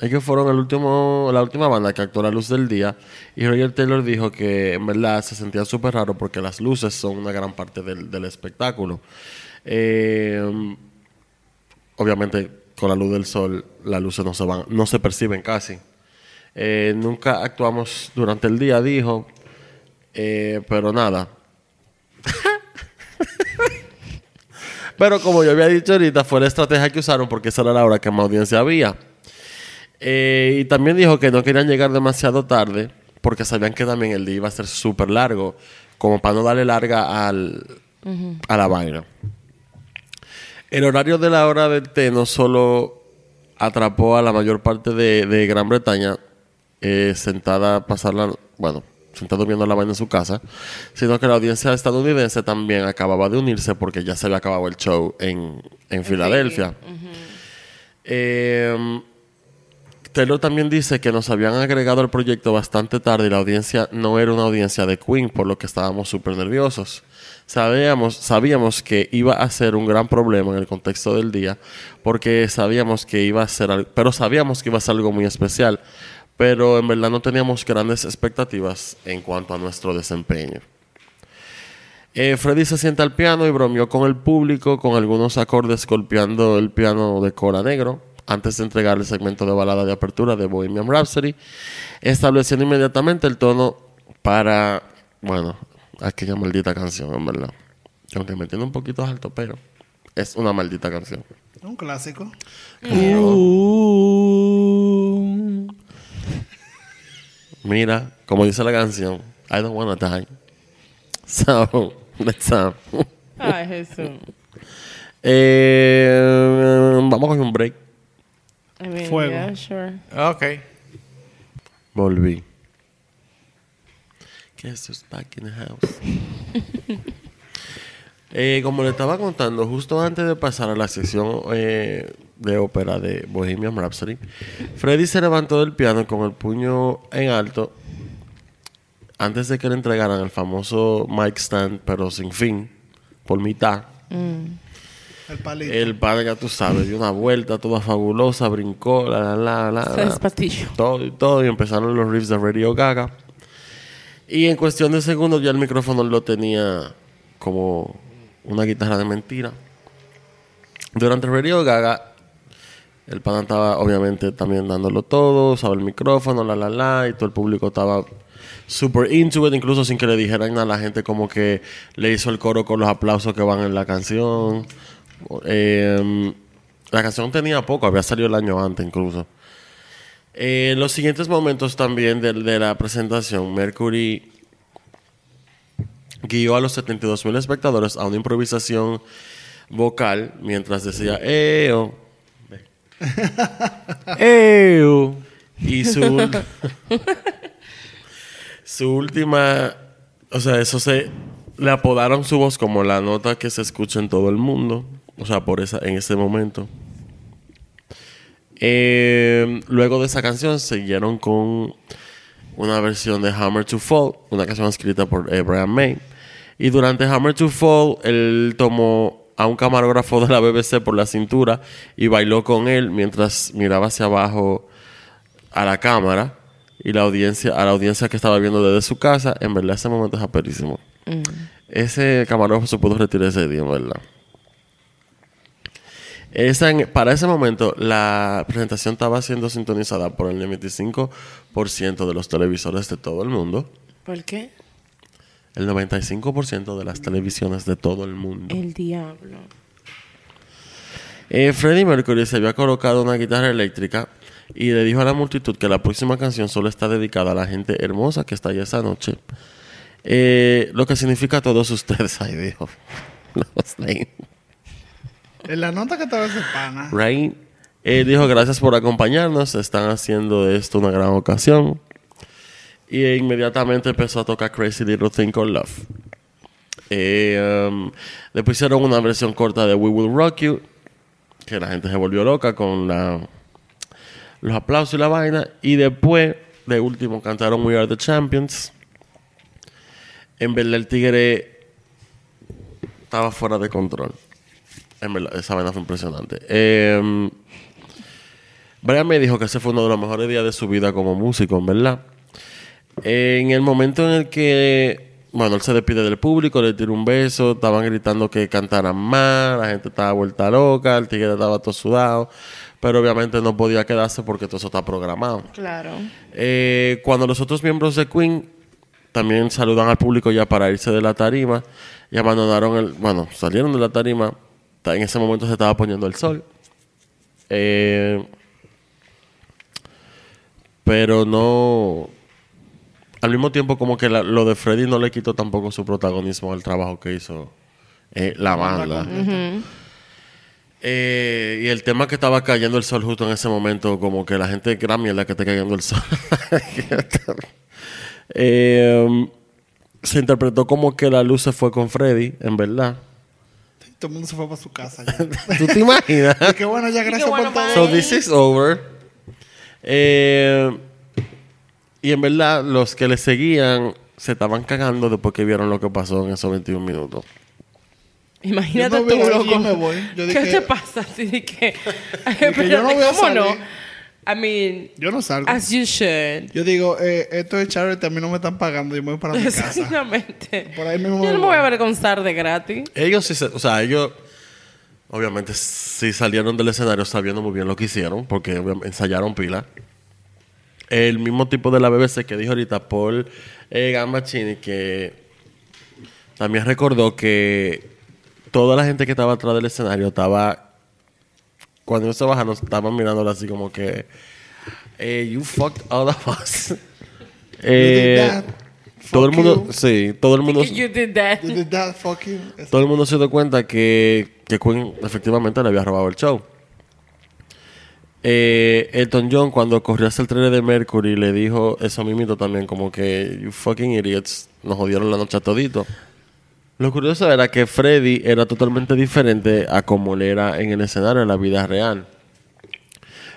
Speaker 1: es que fueron el último, la última banda que actuó a la luz del día. Y Roger Taylor dijo que en verdad se sentía súper raro porque las luces son una gran parte del, del espectáculo. Eh, obviamente, con la luz del sol, las luces no se van, no se perciben casi. Eh, nunca actuamos durante el día, dijo. Eh, pero nada. (laughs) pero como yo había dicho ahorita, fue la estrategia que usaron porque esa era la hora que más audiencia había. Eh, y también dijo que no querían llegar demasiado tarde porque sabían que también el día iba a ser súper largo, como para no darle larga al, a la vaina. El horario de la hora del té no solo atrapó a la mayor parte de, de Gran Bretaña eh, sentada, pasarla, bueno, sentado viendo la vaina en su casa, sino que la audiencia estadounidense también acababa de unirse porque ya se había acabado el show en, en Filadelfia. Eh, Taylor también dice que nos habían agregado al proyecto bastante tarde y la audiencia no era una audiencia de Queen, por lo que estábamos súper nerviosos. Sabíamos, sabíamos que iba a ser un gran problema en el contexto del día, porque sabíamos que iba a ser, al- pero sabíamos que iba a ser algo muy especial, pero en verdad no teníamos grandes expectativas en cuanto a nuestro desempeño. Eh, Freddy se sienta al piano y bromeó con el público con algunos acordes golpeando el piano de Cora Negro antes de entregar el segmento de balada de apertura de Bohemian Rhapsody, estableciendo inmediatamente el tono para, bueno, aquella maldita canción, en verdad. Aunque me tiene un poquito alto, pero es una maldita canción.
Speaker 4: Un clásico.
Speaker 3: Uh,
Speaker 1: mira, como dice la canción, I don't wanna die. So, let's um,
Speaker 2: Ay, Jesús.
Speaker 1: eh, vamos a coger un break.
Speaker 2: I mean,
Speaker 4: Fuego.
Speaker 2: yeah, sure.
Speaker 3: Ok.
Speaker 1: Volví. Guess who's back in the house? (laughs) Eh, como le estaba contando, justo antes de pasar a la sección eh, de ópera de Bohemian Rhapsody, Freddy se levantó del piano con el puño en alto antes de que le entregaran el famoso mic stand, pero sin fin, por mitad.
Speaker 4: El palito.
Speaker 1: El padre, ya tú sabes, dio una vuelta toda fabulosa, brincó, la, la, la, la. La.
Speaker 2: despatillo.
Speaker 1: todo y todo, y empezaron los riffs de Radio Gaga. Y en cuestión de segundos ya el micrófono lo tenía como una guitarra de mentira. Durante Radio Gaga, el pana estaba obviamente también dándolo todo, usaba el micrófono, la la la, y todo el público estaba super into it, incluso sin que le dijeran nada, la gente como que le hizo el coro con los aplausos que van en la canción. Eh, la canción tenía poco, había salido el año antes incluso. Eh, en los siguientes momentos también de, de la presentación, Mercury guió a los 72 mil espectadores a una improvisación vocal mientras decía "Eo". (laughs)
Speaker 3: Ew.
Speaker 1: y (laughs) su su última o sea eso se le apodaron su voz como la nota que se escucha en todo el mundo o sea por esa en ese momento Eh, luego de esa canción siguieron con una versión de Hammer to Fall una canción escrita por eh, Brian May. Y durante Hammer to Fall él tomó a un camarógrafo de la BBC por la cintura y bailó con él mientras miraba hacia abajo a la cámara y la audiencia a la audiencia que estaba viendo desde su casa. En verdad ese momento es aperísimo. Ese camarógrafo se pudo retirar ese día en verdad Esa en- para ese momento la presentación estaba siendo sintonizada por el 95% de los televisores de todo el mundo
Speaker 2: ¿Por qué?
Speaker 1: el 95% de las televisiones de todo el mundo
Speaker 2: El diablo.
Speaker 1: Eh, Freddie Mercury se había colocado una guitarra eléctrica y le dijo a la multitud que la próxima canción solo está dedicada a la gente hermosa que está allá esa noche. Eh, lo que significa a todos (laughs) ustedes. Ay, dijo.
Speaker 4: En la nota que ese pana.
Speaker 1: Right? Él dijo gracias por acompañarnos. Están haciendo de esto una gran ocasión. Y inmediatamente empezó a tocar Crazy Little Thing Called Love. Eh, um, después hicieron una versión corta de We Will Rock You. Que la gente se volvió loca con la, los aplausos y la vaina. Y después, de último, cantaron We Are the Champions. En verdad, el tigre estaba fuera de control. En verdad, esa vaina fue impresionante. Eh, Brian me dijo que ese fue uno de los mejores días de su vida como músico, en verdad. En el momento en el que, bueno, él se despide del público, le tira un beso, estaban gritando que cantaran más, la gente estaba vuelta loca, el tigre estaba todo sudado, pero obviamente no podía quedarse porque todo eso está programado.
Speaker 2: Claro.
Speaker 1: Eh, cuando los otros miembros de Queen también saludan al público ya para irse de la tarima y abandonaron el, bueno, salieron de la tarima, ta- en ese momento se estaba poniendo el sol. Eh, pero no, al mismo tiempo como que la- lo de Freddy no le quitó tampoco su protagonismo al trabajo que hizo eh, la banda. Eh, y el tema que estaba cayendo el sol justo en ese momento, como que la gente, gran mierda que esté cayendo el sol. (laughs) Se interpretó como que la luz se fue con Freddy, en verdad.
Speaker 4: Todo el mundo se fue para su casa. ya. (laughs)
Speaker 1: ¿Tú te imaginas?
Speaker 4: Y qué bueno, ya gracias
Speaker 2: bueno,
Speaker 4: por todo.
Speaker 1: so this is over. Eh, y en verdad, los que le seguían se estaban cagando después que vieron lo que pasó en esos 21 minutos.
Speaker 2: Imagínate
Speaker 4: Yo me
Speaker 2: tú,
Speaker 4: voy,
Speaker 2: loco.
Speaker 4: yo me voy. Yo
Speaker 2: ¿Qué
Speaker 4: dije-
Speaker 2: te pasa? Así de que...
Speaker 4: que yo no (laughs) voy a
Speaker 2: ¿Cómo no? I mean,
Speaker 4: Yo no salgo.
Speaker 2: as you should.
Speaker 4: Yo digo, eh, esto es charity, a mí no me están pagando, yo me voy para mi (laughs) casa.
Speaker 2: Exactamente.
Speaker 4: Por ahí mismo
Speaker 2: Yo no
Speaker 4: me
Speaker 2: voy a avergonzar de gratis.
Speaker 1: Ellos sí, se- o sea, ellos obviamente sí salieron del escenario sabiendo muy bien lo que hicieron, porque ensayaron pila. El mismo tipo de la BBC que dijo ahorita Paul eh, Gambacini, que también recordó que toda la gente que estaba atrás del escenario estaba, cuando ellos se bajaron, estaban mirándolo así como que, eh, you fucked all of us. Eh, (laughs)
Speaker 4: You did that.
Speaker 1: todo el mundo,
Speaker 4: you.
Speaker 1: sí, todo el mundo, (laughs)
Speaker 2: You did that.
Speaker 4: You did that, fuck you. (laughs)
Speaker 1: Todo el mundo se dio cuenta que, que Queen efectivamente le había robado el show. Eh, Elton John cuando corrió hacia el trailer de Mercury le dijo eso mismo también como que you fucking idiots nos jodieron la noche a todito. Lo curioso era que Freddy era totalmente diferente a como él era en el escenario en la vida real.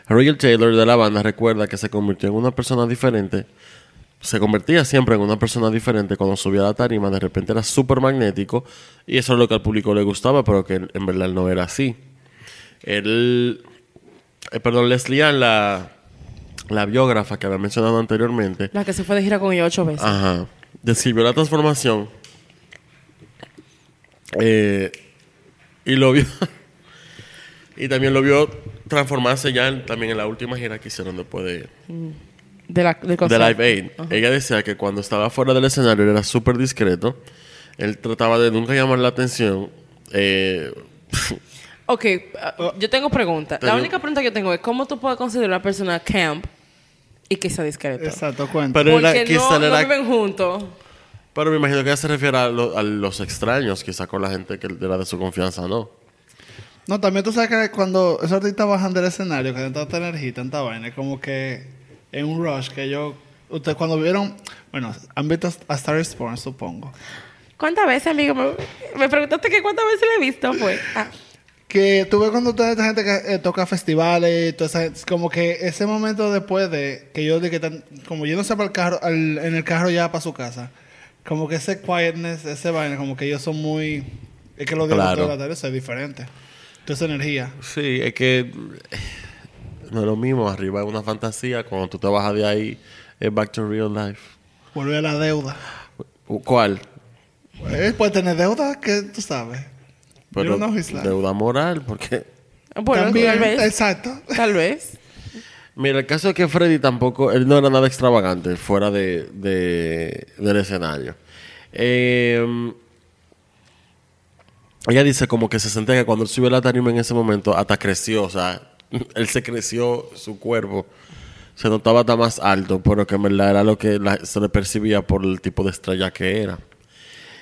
Speaker 1: Roger Taylor de la banda recuerda que se convirtió en una persona diferente. Se convertía siempre en una persona diferente cuando subía a la tarima. De repente era súper magnético. Y eso es lo que al público le gustaba, pero que en verdad no era así. Él. eh, perdón, Leslie Ann, la, la biógrafa que había mencionado anteriormente,
Speaker 2: La que se fue de gira con ella ocho veces.
Speaker 1: Ajá. Describió la transformación. Eh, y lo vio. (laughs) y también lo vio transformarse ya en- también en la última gira que hicieron después de,
Speaker 2: De la, del
Speaker 1: de. Live Aid. Ella decía que cuando estaba fuera del escenario él era súper discreto. Él trataba de nunca llamar la atención. Eh, (laughs)
Speaker 2: Ok, uh, yo tengo preguntas. La única pregunta que yo tengo es: ¿cómo tú puedes considerar a una persona camp y que sea discreto?
Speaker 4: Exacto, cuenta.
Speaker 1: pero era,
Speaker 2: Porque
Speaker 1: quizá
Speaker 2: no, no
Speaker 1: era-
Speaker 2: viven juntos.
Speaker 1: Pero me imagino que ella se refiere a, lo- a los extraños, quizá con la gente que era de su confianza, ¿no?
Speaker 4: No, también tú sabes que cuando esos artistas bajan del escenario, que tienen tanta energía y tanta vaina, es como que en un rush que yo... Ustedes cuando vieron... Bueno, han visto a Star is Born, supongo.
Speaker 2: ¿Cuántas veces, amigo? Me, me preguntaste que cuántas veces le he visto, fue. Ah,
Speaker 4: Que tú ves cuando toda esta gente que eh, toca festivales, y toda esa gente, como que ese momento después de que yo de que tan, como yéndose para el carro, al- en el carro ya para su casa, como que ese quietness, ese vaina, como que ellos son muy, es que lo digo
Speaker 1: Claro.
Speaker 4: toda la tarde, eso es diferente. Esa energía.
Speaker 1: Sí, es que eh, no es lo mismo. Arriba es una fantasía. Cuando tú te bajas de ahí, es back to real life.
Speaker 4: Vuelve a la deuda.
Speaker 1: ¿Cuál?
Speaker 4: Eh, puede tener deuda que tú sabes.
Speaker 1: Pero deuda moral, porque...
Speaker 2: Bueno,
Speaker 4: También,
Speaker 2: tal vez.
Speaker 4: Exacto.
Speaker 2: Tal vez.
Speaker 1: Mira, el caso es que Freddy tampoco... Él no era nada extravagante fuera de, de- del escenario. Eh, ella dice como que se sentía que cuando él subió la tarima en ese momento hasta creció, o sea, (laughs) él se creció su cuerpo. Se notaba hasta más alto, pero que en verdad era lo que la- se le percibía por el tipo de estrella que era.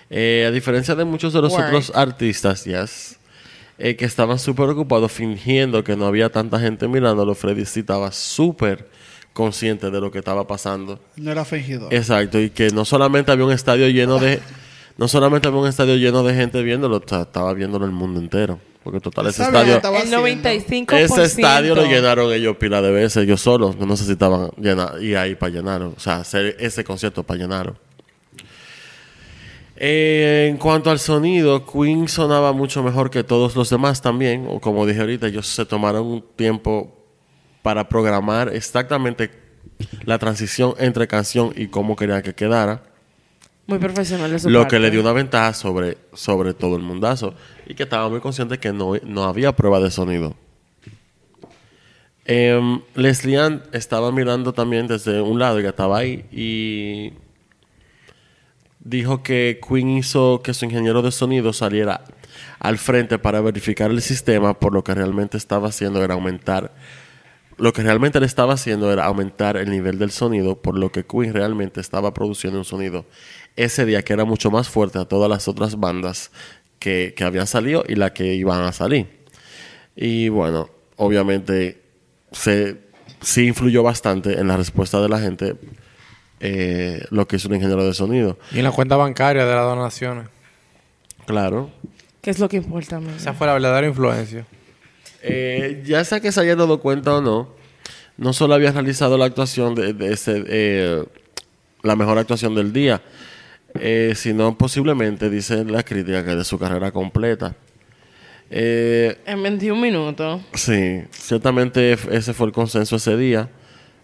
Speaker 1: Eh, a diferencia de muchos de los
Speaker 2: Word.
Speaker 1: otros artistas, yes, eh, que estaban súper ocupados fingiendo que no había tanta gente mirándolo, Freddy sí estaba súper consciente de lo que estaba pasando.
Speaker 4: No era fingido.
Speaker 1: Exacto, y que no solamente había un estadio lleno de... No solamente había un estadio lleno de gente viéndolo, ta- estaba viéndolo el mundo entero. Porque total, ese estadio...
Speaker 2: El
Speaker 4: haciendo.
Speaker 2: 95%.
Speaker 1: Ese estadio lo llenaron ellos pila de veces, ellos solos, no necesitaban llenar, ir ahí para llenarlo, o sea, hacer ese concierto para llenarlo. Eh, en cuanto al sonido, Queen sonaba mucho mejor que todos los demás también, o como dije ahorita, ellos se tomaron un tiempo para programar exactamente la transición entre canción y cómo querían que quedara.
Speaker 2: Muy profesional de su
Speaker 1: Lo
Speaker 2: parte.
Speaker 1: que le dio una ventaja sobre, sobre todo el mundazo. Y que estaba muy consciente que no, no había prueba de sonido. Em, Leslie Ann estaba mirando también desde un lado, ella estaba ahí y dijo que Queen hizo que su ingeniero de sonido saliera al frente para verificar el sistema, por lo que realmente estaba haciendo era aumentar, lo que realmente le estaba haciendo era aumentar el nivel del sonido, por lo que Queen realmente estaba produciendo un sonido ese día que era mucho más fuerte a todas las otras bandas que, que habían salido y la que iban a salir. Y bueno, obviamente se, sí influyó bastante en la respuesta de la gente eh, lo que hizo un ingeniero de sonido.
Speaker 3: Y en la cuenta bancaria de las donaciones.
Speaker 1: Claro.
Speaker 2: ¿Qué es lo que importa, amigo?
Speaker 3: Esa fue la verdadera influencia.
Speaker 1: Eh, ya sea que se haya dado cuenta o no, no solo había realizado la actuación de, de ese, eh, la mejor actuación del día, eh, sino posiblemente, dice la crítica, que de su carrera completa. Eh,
Speaker 2: En 21 minutos.
Speaker 1: Sí, ciertamente ese fue el consenso ese día,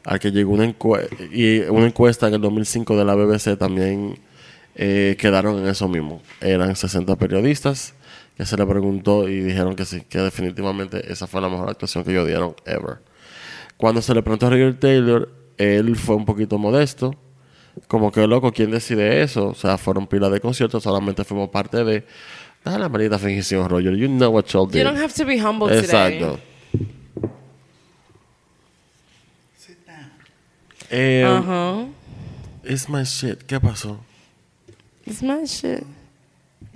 Speaker 1: al que llegó una, encue- y una encuesta en el 2005 de la BBC también eh, quedaron en eso mismo. Eran 60 periodistas que se le preguntó y dijeron que sí, que definitivamente esa fue la mejor actuación que ellos dieron ever. Cuando se le preguntó a Roger Taylor, él fue un poquito modesto, como que loco, ¿quién decide eso? O sea, fueron pilas de conciertos, solamente fuimos parte de... Dale la maldita fingición, Roger. You know what y'all did.
Speaker 2: You don't have to be humble today.
Speaker 1: Eh,
Speaker 2: Ajá.
Speaker 1: It's my shit. ¿Qué pasó?
Speaker 2: It's my shit.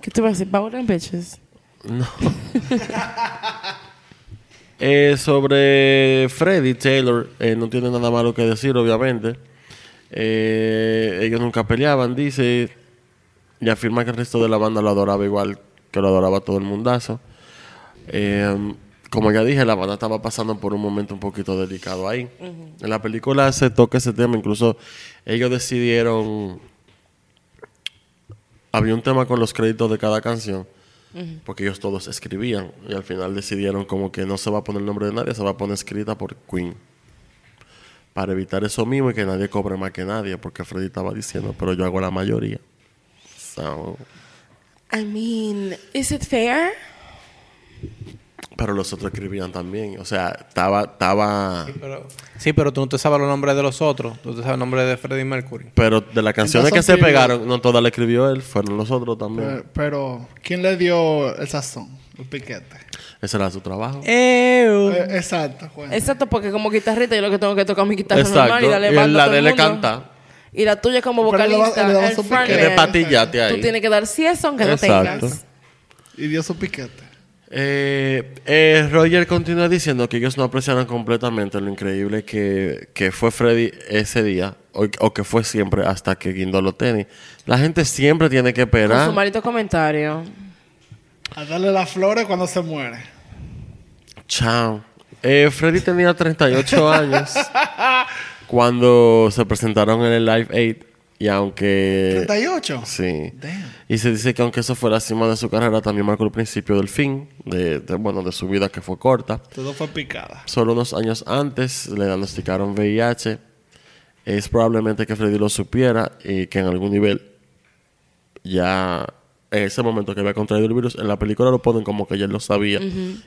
Speaker 2: ¿Qué te vas a decir? Power and bitches.
Speaker 1: No. (laughs) Eh, sobre Freddy Taylor, eh, no tiene nada malo que decir, obviamente. Eh, ellos nunca peleaban, dice, y afirma que el resto de la banda lo adoraba igual que lo adoraba todo el mundazo. Eh, como ya dije, la banda estaba pasando por un momento un poquito delicado ahí. En la película se toca ese tema, incluso ellos decidieron... Había un tema con los créditos de cada canción porque ellos todos escribían y al final decidieron como que no se va a poner el nombre de nadie, se va a poner escrita por Queen. Para evitar eso mismo y que nadie cobre más que nadie, porque Freddy estaba diciendo, pero yo hago la mayoría. So,
Speaker 2: I mean, is it fair?
Speaker 1: Pero los otros escribían también, o sea, estaba, estaba,
Speaker 3: Pero- sí, pero tú no te sabes los nombres de los otros. Tú te sabes el nombre de Freddie Mercury.
Speaker 1: pero de las canciones que se pegaron, no todas las escribió él, fueron los otros también.
Speaker 4: Pero, pero, ¿quién le dio el sazón? El piquete.
Speaker 1: Ese era su trabajo.
Speaker 4: Eh, exacto, Juan.
Speaker 2: Exacto, porque como guitarrista yo lo que tengo que tocar mi guitarra
Speaker 1: Exacto.
Speaker 2: normal y darle
Speaker 1: Y la
Speaker 2: a todo
Speaker 1: de
Speaker 2: el
Speaker 1: él le
Speaker 2: mundo.
Speaker 1: canta.
Speaker 2: Y la tuya como
Speaker 4: le
Speaker 2: vocalista,
Speaker 4: le
Speaker 2: el.
Speaker 1: Que
Speaker 2: frontman.
Speaker 1: patillate ahí.
Speaker 2: Tú tienes que dar sí eso aunque no
Speaker 1: Exacto.
Speaker 2: tengas.
Speaker 4: Y dio su piquete.
Speaker 1: Eh, eh, Roger continúa diciendo que ellos no apreciaron completamente lo increíble que, que fue Freddy ese día, o, o que fue siempre hasta que guindó los tenis. La gente siempre tiene que
Speaker 2: Con
Speaker 1: esperar.
Speaker 2: su maldito comentario.
Speaker 4: A darle las flores cuando se muere.
Speaker 1: Chao. Eh, Freddy tenía 38 años (laughs) cuando se presentaron en el Live 8 y aunque...
Speaker 4: 38.
Speaker 1: Sí.
Speaker 4: Damn.
Speaker 1: Y se dice que aunque eso fue la cima de su carrera, también marcó el principio del fin, de, de, bueno, de su vida que fue corta.
Speaker 4: Todo fue picada.
Speaker 1: Solo unos años antes le diagnosticaron VIH. Es probablemente que Freddy lo supiera y que en algún nivel ya en ese momento que había contraído el virus, en la película lo ponen como que ya él lo sabía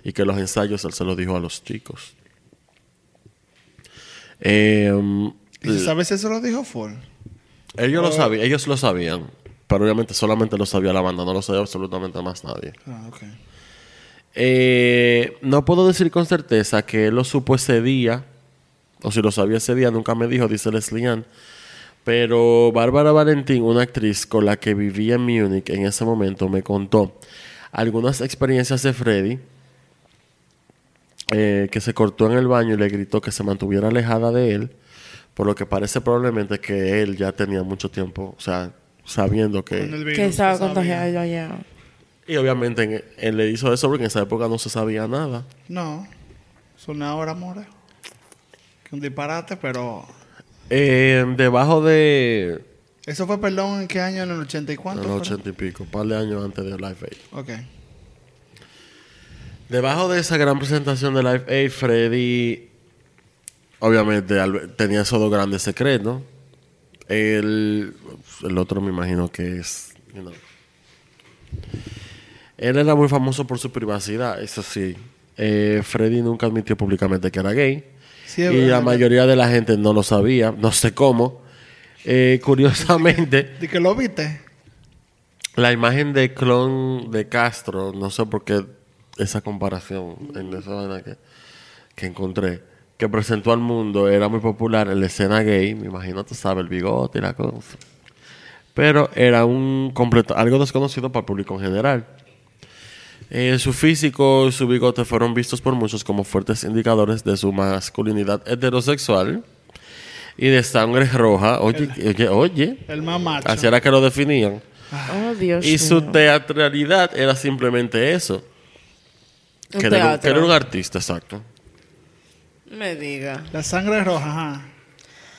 Speaker 1: y que los ensayos él se lo dijo a los chicos. Eh,
Speaker 4: ¿Y sabes si eso lo dijo Ford?
Speaker 1: Ellos lo sabían, ellos lo sabían, pero obviamente solamente lo sabía la banda, no lo sabía absolutamente más nadie.
Speaker 4: Ah, ok.
Speaker 1: Eh, no puedo decir con certeza que él lo supo ese día, o si lo sabía ese día, nunca me dijo, dice Leslie Ann. Pero Bárbara Valentín, una actriz con la que vivía en Múnich en ese momento, me contó algunas experiencias de Freddy, eh, que se cortó en el baño y le gritó que se mantuviera alejada de él, por lo que parece probablemente que él ya tenía mucho tiempo, o sea, sabiendo que...
Speaker 4: Con el virus,
Speaker 2: Que estaba contagiado ya.
Speaker 1: Y obviamente en- él le hizo eso porque en esa época no se sabía nada.
Speaker 4: No. Son ahora, amores. Que un disparate, pero...
Speaker 1: Eh, debajo de
Speaker 4: ¿Eso fue, perdón, en qué año? ¿En el 80 y
Speaker 1: en
Speaker 4: cuánto?
Speaker 1: los
Speaker 4: fue?
Speaker 1: ochenta y pico, un par de años antes de Live Aid.
Speaker 4: Ok.
Speaker 1: Debajo de esa gran presentación de Live Aid, Freddy obviamente tenía esos dos grandes secretos. El, el otro me imagino que es... you know. Él era muy famoso por su privacidad, eso sí. Eh, Freddy nunca admitió públicamente que era gay.
Speaker 4: Sí,
Speaker 1: y la mayoría de la gente no lo sabía, no sé cómo. Eh, (laughs) curiosamente,
Speaker 4: ¿De que lo viste?
Speaker 1: la imagen de clon de Castro, no sé por qué esa comparación en esa vaina que, que encontré, que presentó al mundo, era muy popular en la escena gay, me imagino, tú sabes, el bigote y la cosa. Pero era un completo, algo desconocido para el público en general. Eh, su físico y su bigote fueron vistos por muchos como fuertes indicadores de su masculinidad heterosexual y de sangre roja. Oye, oye, oye,
Speaker 4: El más macho.
Speaker 1: así era que lo definían.
Speaker 2: Oh, Dios
Speaker 1: Y su
Speaker 2: mío.
Speaker 1: teatralidad era simplemente eso.
Speaker 2: Un
Speaker 1: Que era, un-
Speaker 2: teatro.
Speaker 1: que era un artista, exacto.
Speaker 2: Me diga.
Speaker 4: La sangre roja, ajá.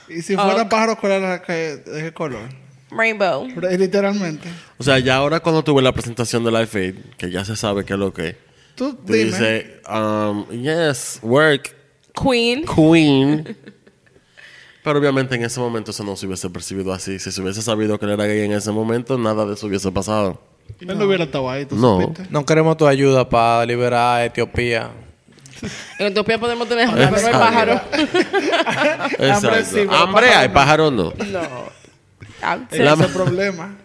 Speaker 4: Y si fuera
Speaker 2: ok.
Speaker 4: pájaro, ¿cuál de qué color?
Speaker 2: Rainbow.
Speaker 4: Literalmente.
Speaker 1: O sea, ya ahora cuando tuve la presentación de Life Aid, que ya se sabe qué es lo que es,
Speaker 4: Tú dime.
Speaker 1: dice, um, yes, work,
Speaker 2: Queen.
Speaker 1: queen. Pero obviamente en ese momento eso no se hubiese percibido así. Si se hubiese sabido que él era gay en ese momento, nada de eso hubiese pasado.
Speaker 4: Él no hubiera estado ahí, ¿tú
Speaker 1: No.
Speaker 4: supiste?
Speaker 3: No queremos tu ayuda para liberar a Etiopía.
Speaker 2: En Etiopía podemos tener hambre, pero no hay pájaro. (laughs)
Speaker 1: Exacto.
Speaker 4: sí, pero
Speaker 1: Hambre
Speaker 4: pájaro
Speaker 1: hay,
Speaker 4: no.
Speaker 1: pájaro no.
Speaker 2: No.
Speaker 4: Ese es el problema.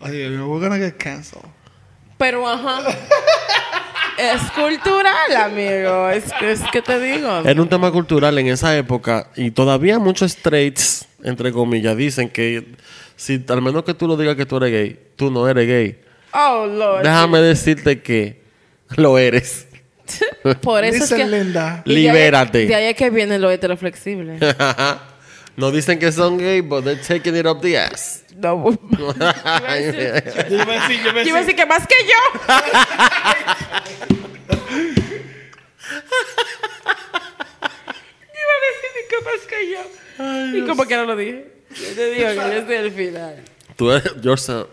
Speaker 4: Oye, we're gonna get canceled.
Speaker 2: Pero ajá. es cultural, amigo. Es que, es que te digo.
Speaker 1: Era un tema cultural en esa época y todavía muchos straights entre comillas, dicen que si al menos que tú lo digas que tú eres gay, tú no eres gay.
Speaker 2: Oh, Lord.
Speaker 1: Déjame decirte que lo eres. (laughs)
Speaker 2: Por eso
Speaker 4: Dice
Speaker 2: es que...
Speaker 4: Linda.
Speaker 2: y de ahí-
Speaker 1: Libérate.
Speaker 2: De ahí es que viene lo heteroflexible. (laughs)
Speaker 1: no dicen que son gay, but they're taking it up the ass.
Speaker 2: No. (laughs) Yo iba a decir- que más que yo. Yo iba a decir que más que yo. y como que no lo dije. Yo te digo que yo estoy al final.
Speaker 1: Tú eres yourself.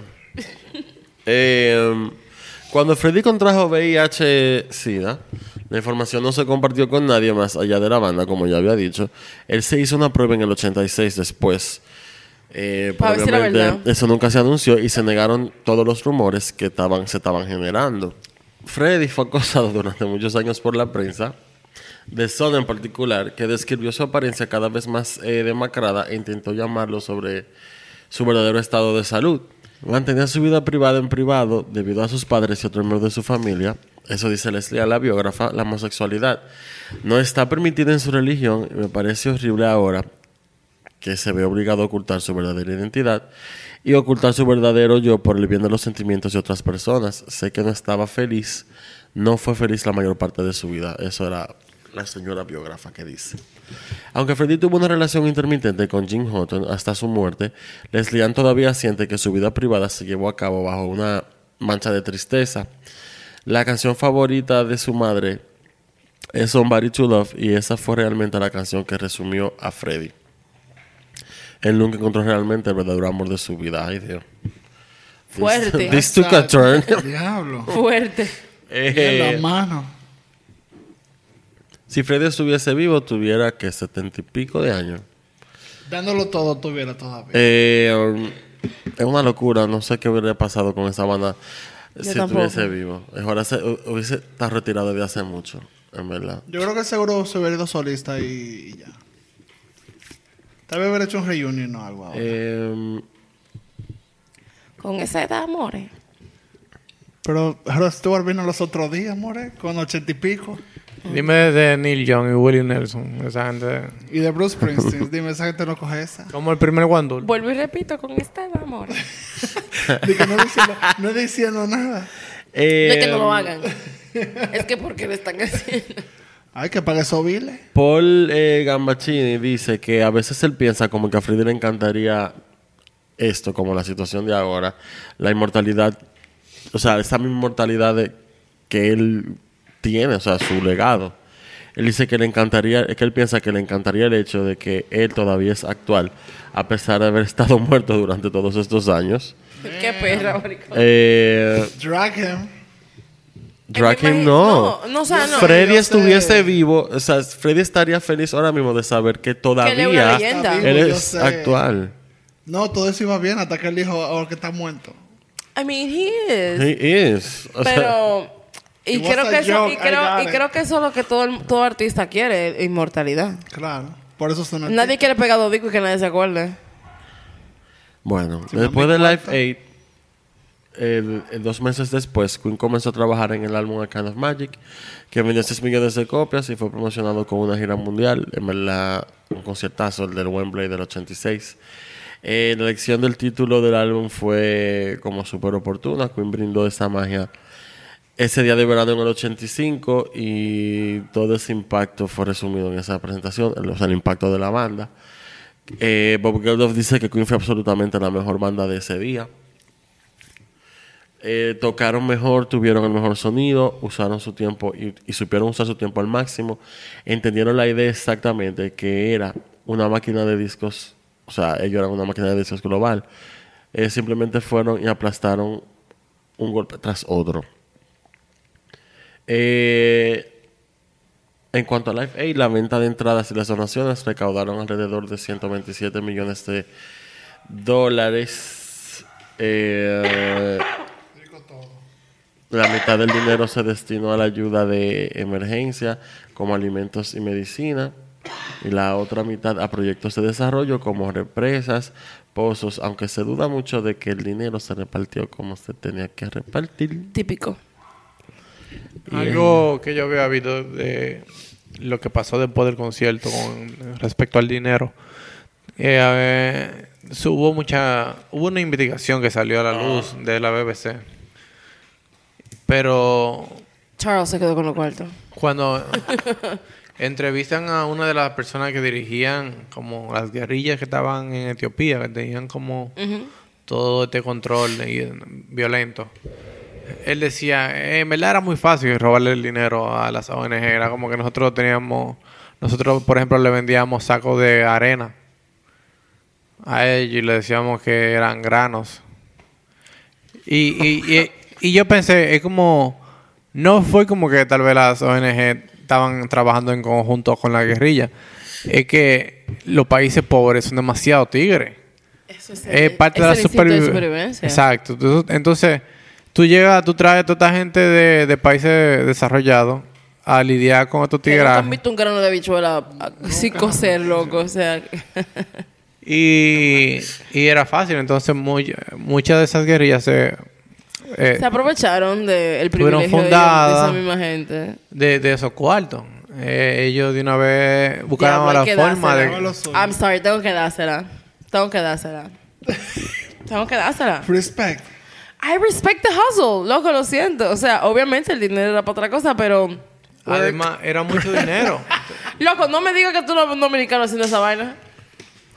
Speaker 1: Eh, cuando Freddy contrajo VIH-Sida, la información no se compartió con nadie más allá de la banda, como ya había dicho. Él se hizo una prueba en el 86 después. Eh, probablemente eso nunca se anunció y se negaron todos los rumores que estaban, se estaban generando. Freddy fue acosado (laughs) durante muchos años por la prensa, de Sun en particular, que describió su apariencia cada vez más eh, demacrada e intentó llamarlo sobre su verdadero estado de salud. Mantenía su vida privada en privado debido a sus padres y otros miembros de su familia. Eso dice Leslie a la biógrafa, la homosexualidad no está permitida en su religión y me parece horrible ahora que se ve obligado a ocultar su verdadera identidad y ocultar su verdadero yo por el bien de los sentimientos de otras personas. Sé que no estaba feliz, no fue feliz la mayor parte de su vida. Eso era la señora biógrafa que dice. Aunque Freddie tuvo una relación intermitente con Jim Houghton hasta su muerte, Leslie Ann todavía siente que su vida privada se llevó a cabo bajo una mancha de tristeza. La canción favorita de su madre es Somebody to Love y esa fue realmente la canción que resumió a Freddie. Él nunca encontró realmente el verdadero amor de su vida. Ay, Dios.
Speaker 2: Fuerte.
Speaker 1: This took a turn.
Speaker 4: Diablo.
Speaker 2: Fuerte.
Speaker 1: Eh,
Speaker 4: En la mano.
Speaker 1: Si Freddy estuviese vivo, tuviera que setenta y pico de años.
Speaker 4: Dándolo todo tuviera todavía.
Speaker 1: Eh, um, es una locura. No sé qué hubiera pasado con esa banda
Speaker 2: Yo
Speaker 1: si
Speaker 2: tampoco.
Speaker 1: estuviese vivo. Ahora se, hu- hubiese estado retirado desde hace mucho, en verdad.
Speaker 4: Yo creo que seguro se hubiera ido solista y, y ya. Tal vez hubiera hecho un reunion o algo ahora.
Speaker 1: Eh,
Speaker 2: Con esa edad, amores.
Speaker 4: Pero Rod Stewart vino los otros días, more, con ochenta y pico.
Speaker 3: Dime de Neil Young y Willie Nelson. Esa gente.
Speaker 4: Y de Bruce Springsteen. Dime, esa gente no coge esa.
Speaker 3: Como el primer Wandul.
Speaker 2: Vuelvo y repito, con esta amores. (laughs)
Speaker 4: De que no diciendo, no diciendo nada.
Speaker 1: eh,
Speaker 2: No es que no lo hagan. Es que porque lo están haciendo.
Speaker 4: Ay, que pague esos biles.
Speaker 1: Paul eh, Gambaccini dice que a veces él piensa como que a Freddy le encantaría esto, como la situación de ahora, la inmortalidad, o sea, esa misma inmortalidad de- que él tiene, o sea, su legado. Él dice que le encantaría, es que él piensa que le encantaría el hecho de que él todavía es actual, a pesar de haber (laughs) estado muerto durante todos estos años.
Speaker 2: Qué perra, maricón.
Speaker 1: Eh,
Speaker 4: Drag him.
Speaker 1: Drag him no.
Speaker 2: no, no, o sea, no.
Speaker 1: Freddy estuviese
Speaker 4: sé.
Speaker 1: vivo, o sea, Freddy estaría feliz ahora mismo de saber que
Speaker 2: Que
Speaker 1: todavía.
Speaker 4: Está
Speaker 1: él
Speaker 4: vivo,
Speaker 1: es actual.
Speaker 4: No, todo eso iba bien hasta que él dijo ahora que está muerto.
Speaker 2: I mean, he is.
Speaker 1: He is. O sea,
Speaker 2: Pero... Y
Speaker 4: It
Speaker 2: creo, que eso, y,
Speaker 4: I
Speaker 2: creo, y creo que eso es lo que todo, el- todo artista quiere, inmortalidad.
Speaker 4: Claro. Por eso son
Speaker 2: Nadie quiere pegar dos discos y que nadie se acuerde.
Speaker 1: bueno,
Speaker 4: Si
Speaker 1: después de Live
Speaker 4: cuenta.
Speaker 1: 8, el- el dos meses después, Queen comenzó a trabajar en el álbum A Kind of Magic, que vendió 6 millones de copias y fue promocionado con una gira mundial. En verdad, un conciertazo, el del Wembley del 86. Eh, la elección del título del álbum fue como súper oportuna. Queen brindó esa magia ese día de verano en el 85 y todo ese impacto fue resumido en esa presentación, o sea, el impacto de la banda. Eh, Bob Geldof dice que Queen fue absolutamente la mejor banda de ese día. Eh, tocaron mejor, tuvieron el mejor sonido, usaron su tiempo y, supieron usar su tiempo al máximo. Entendieron la idea exactamente que era una máquina de discos, o sea, ellos eran una máquina de discos global. Eh, simplemente fueron y aplastaron un golpe tras otro. Eh, en cuanto a Live Aid, la venta de entradas y las donaciones recaudaron alrededor de 127 millones de dólares. Eh, la mitad del dinero se destinó a la ayuda de emergencia, como alimentos y medicina, y la otra mitad a proyectos de desarrollo como represas, pozos, aunque se duda mucho de que el dinero se repartió como se tenía que repartir.
Speaker 2: Típico.
Speaker 3: Algo que yo había visto de lo que pasó después del concierto con respecto al dinero. Eh, ver, su- hubo mucha, hubo una investigación que salió a la
Speaker 1: Ah.
Speaker 3: luz de la BBC. Pero
Speaker 2: Charles se quedó con los cuartos.
Speaker 3: cuando (laughs) entrevistan a una de las personas que dirigían como las guerrillas que estaban en Etiopía, que tenían como todo este control y- violento. Él decía, eh, en verdad era muy fácil robarle el dinero a las ONG. Era como que nosotros teníamos, nosotros por ejemplo le vendíamos sacos de arena a ellos y le decíamos que eran granos. Y, y, y, y yo pensé, es como, no fue como que tal vez las ONG estaban trabajando en conjunto con la guerrilla. Es que los países pobres son demasiado tigres.
Speaker 2: Eso es,
Speaker 3: Es parte de la
Speaker 2: el supervivencia.
Speaker 3: Exacto. Entonces, tú llegas, tú traes a toda esta gente de, de países desarrollados a lidiar con estos tigres.
Speaker 2: han visto un grano de habichuela (laughs) ah, sin coser, loco. O sea,
Speaker 3: Y, y era fácil. Entonces, muy- muchas de esas guerrillas se, eh,
Speaker 2: se aprovecharon del
Speaker 3: Estuvieron
Speaker 2: privilegio de,
Speaker 3: fundadas.
Speaker 2: esa misma gente.
Speaker 3: de, de esos cuartos. Eh, ellos de una vez buscaron la forma de...
Speaker 2: I'm sorry, tengo que dársela. Tengo que dársela. (laughs) tengo que dársela.
Speaker 4: Respect.
Speaker 2: I respect the hustle, loco, lo siento. O sea, obviamente el dinero era para otra cosa, pero...
Speaker 3: Además, era mucho dinero. (laughs)
Speaker 2: Loco, no me digas que tú no eres un dominicano haciendo esa vaina.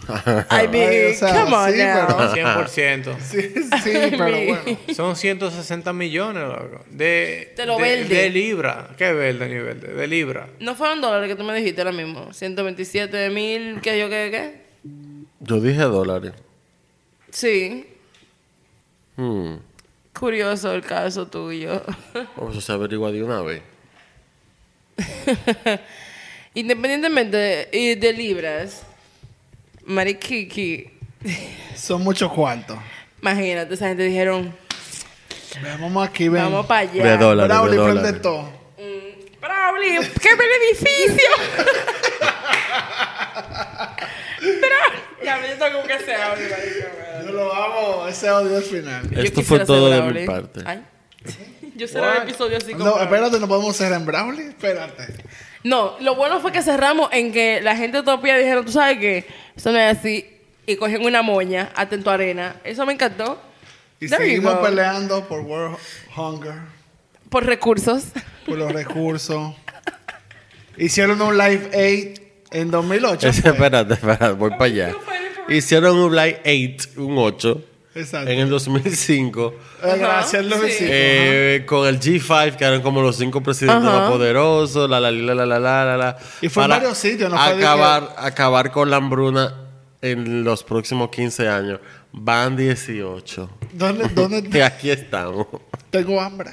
Speaker 2: (laughs) I mean,
Speaker 4: Ay, o sea,
Speaker 2: come on
Speaker 4: sí,
Speaker 2: now.
Speaker 3: 100%. (laughs)
Speaker 4: Sí, sí, pero bueno.
Speaker 3: Son 160 millones, loco. De,
Speaker 2: De lo
Speaker 3: de,
Speaker 2: verde.
Speaker 3: de libra. ¿Qué verde ni verde? De libra.
Speaker 2: No fueron dólares que tú me dijiste ahora mismo. 127 mil, ¿qué yo qué, qué?
Speaker 1: Yo dije dólares.
Speaker 2: Sí.
Speaker 1: Hmm.
Speaker 2: Curioso el caso tuyo.
Speaker 1: O eso se averigua de una vez. (laughs)
Speaker 2: Independientemente de, de libras, Marikiki,
Speaker 4: Son muchos cuartos.
Speaker 2: imagínate, esa gente dijeron,
Speaker 4: Vamos aquí, ven.
Speaker 2: vamos para allá.
Speaker 1: De dólares, de
Speaker 4: Braulio, prende todo.
Speaker 2: Braulio, ¡qué beneficio! (laughs) Pero, ya que se marico.
Speaker 4: Yo lo hago, ese odio al final.
Speaker 2: Yo
Speaker 1: Esto fue todo de mi parte.
Speaker 2: Ay. Yo cerré el episodio así como...
Speaker 4: No, espérate, no podemos cerrar en Brawley. Espérate.
Speaker 2: No, lo bueno fue que cerramos en que la gente de Utopía dijeron, tú sabes que eso no es así. Y cogieron una moña, atento arena. Eso me encantó.
Speaker 4: Y
Speaker 2: There
Speaker 4: seguimos peleando por World Hunger,
Speaker 2: Por recursos.
Speaker 4: por los recursos. Hicieron un Live 8 en 2008.
Speaker 1: Ese, espérate, espérate, voy para allá. Hicieron un Light 8, un 8.
Speaker 4: Exacto.
Speaker 1: En el 2005.
Speaker 4: Eh, gracias,
Speaker 2: el
Speaker 4: 2005.
Speaker 1: Eh, con el G5, que eran como los cinco presidentes más poderosos, la la la la la la la.
Speaker 4: Y fue en varios sitios, no acabar, fue
Speaker 1: acabar con la hambruna en los próximos 15 años. Van 18.
Speaker 4: ¿Dónde? (laughs) dónde
Speaker 1: y aquí estamos.
Speaker 4: Tengo hambre.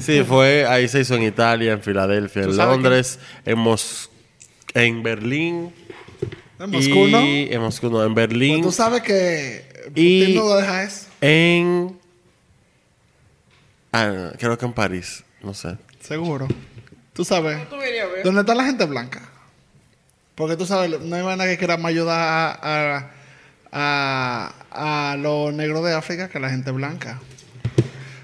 Speaker 1: Sí, fue, ahí se hizo en Italia, en Filadelfia, en Londres, en Moscú en Berlín.
Speaker 4: En Moscú,
Speaker 1: y
Speaker 4: ¿no?
Speaker 1: En Moscú, no, en Berlín.
Speaker 4: Pues tú sabes que
Speaker 1: Y-
Speaker 4: Putin no deja eso.
Speaker 1: En. Ah, creo que en París, no sé.
Speaker 4: Seguro. Tú sabes. ¿Dónde está la gente blanca? Porque tú sabes, no hay manera que quiera más ayudar a, a, a, a los negros de África que la gente blanca.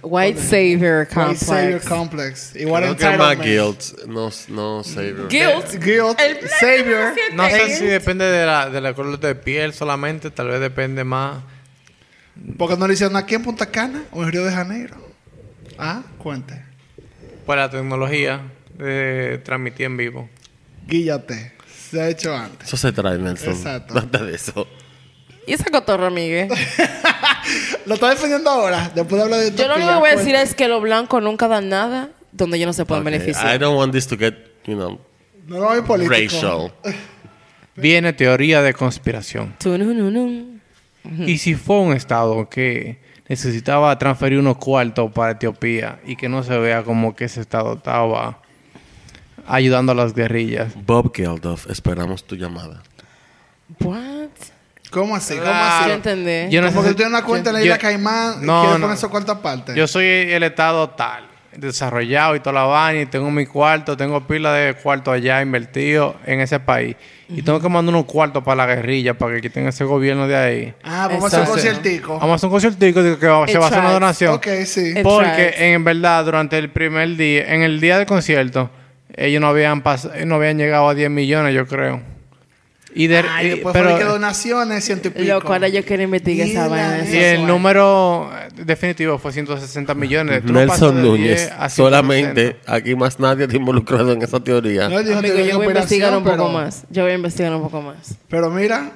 Speaker 2: White Savior
Speaker 4: White Savior
Speaker 2: Complex.
Speaker 4: Complex. Igual
Speaker 1: Creo que es más
Speaker 4: entitlement.
Speaker 1: guilt, no, no savior.
Speaker 2: Guilt.
Speaker 4: Guilt.
Speaker 2: El
Speaker 4: Savior.
Speaker 2: no
Speaker 3: sé si depende de la, de la color de piel solamente, tal vez depende más.
Speaker 4: Porque no le hicieron aquí en Punta Cana o en Río de Janeiro. Ah, cuente.
Speaker 3: Por la tecnología de transmitir en vivo.
Speaker 4: Guíllate. Se ha hecho antes.
Speaker 1: Eso se trae, Nelson.
Speaker 4: Exacto.
Speaker 1: De eso.
Speaker 2: Y esa cotorra, Miguel. (laughs)
Speaker 4: Lo está defendiendo ahora. Después de hablar de
Speaker 2: Yo lo único que voy a decir es que los blancos nunca dan nada donde ellos no se pueden
Speaker 1: Okay, I
Speaker 2: beneficiar.
Speaker 1: don't want this to get, you know,
Speaker 4: No lo hay político.
Speaker 1: racial. (laughs)
Speaker 3: Viene teoría de conspiración. Y si fue un estado que necesitaba transferir unos cuartos para Etiopía y que no se vea como que ese estado estaba ayudando a las guerrillas.
Speaker 1: Bob Geldof, esperamos tu llamada.
Speaker 2: What?
Speaker 4: ¿Cómo así? ¿Cómo.
Speaker 2: Yo
Speaker 4: así?
Speaker 2: entendí.
Speaker 3: Yo no
Speaker 4: Como
Speaker 3: sé
Speaker 4: que
Speaker 3: si-
Speaker 4: tú tienes una cuenta en la
Speaker 3: yo-
Speaker 4: isla Caimán y
Speaker 3: No,
Speaker 4: quieres
Speaker 3: no.
Speaker 4: poner su cuarta aparte.
Speaker 3: Yo soy el estado tal, desarrollado y toda la vaina, y tengo mi cuarto, tengo pila de cuartos allá invertidos en ese país. Y tengo que mandar unos cuartos para la guerrilla, para que quiten ese gobierno de ahí.
Speaker 4: Ah, vamos a hacer un
Speaker 2: Exacto.
Speaker 4: conciertico.
Speaker 3: Vamos a hacer un conciertico de que va- se va a hacer una donación.
Speaker 4: Ok, sí.
Speaker 2: It
Speaker 3: Porque en verdad, durante el primer día, en el día del concierto, ellos no habían pas- no habían llegado a 10 millones, yo creo. Y, de,
Speaker 4: Ay,
Speaker 3: y-
Speaker 4: después
Speaker 3: pero,
Speaker 4: fue que donaciones, ciento y pico.
Speaker 2: Loco, ahora yo quiero investigar esa vaina.
Speaker 3: y el número eh, definitivo fue 160 millones. Tú
Speaker 1: Nelson Núñez.
Speaker 3: 10 a 160.
Speaker 1: Solamente, aquí más nadie está involucrado en esa teoría.
Speaker 4: No, dijo
Speaker 2: Amigo,
Speaker 4: teoría
Speaker 2: yo voy a investigar un poco
Speaker 4: pero-
Speaker 2: más. Yo voy a investigar un poco más.
Speaker 4: Pero mira,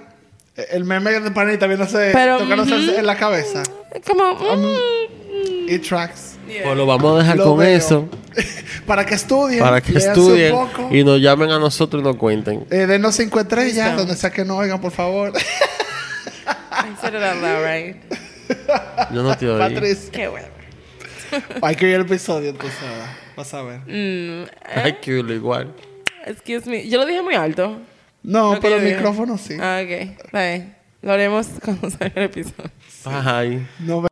Speaker 4: el meme de panita viéndose,
Speaker 2: Pero,
Speaker 4: tocándose
Speaker 2: ujú.
Speaker 4: en la cabeza.
Speaker 2: Como... mm,
Speaker 4: Y tracks.
Speaker 1: Pues lo vamos a dejar
Speaker 4: Lo
Speaker 1: con
Speaker 4: veo.
Speaker 1: eso (laughs)
Speaker 4: Para que estudien.
Speaker 1: para que
Speaker 4: un
Speaker 1: estudien
Speaker 4: poco.
Speaker 1: y nos llamen a nosotros y nos cuenten.
Speaker 4: Eh, denos cinco estrellas,
Speaker 2: Listo.
Speaker 4: donde sea que no oigan, por favor.
Speaker 2: I said it out loud, right?
Speaker 1: Yo no te oí.
Speaker 4: Patricia.
Speaker 2: Qué bueno. (laughs)
Speaker 4: Hay que ver el episodio, entonces. Vas a ver.
Speaker 2: Mm,
Speaker 1: Ay, que lo igual.
Speaker 2: excuse me. Yo lo dije muy alto.
Speaker 4: No, pero el
Speaker 2: dije.
Speaker 4: micrófono sí.
Speaker 2: Ah, ok. Lo haremos cuando salga el episodio.
Speaker 1: Bye.
Speaker 4: No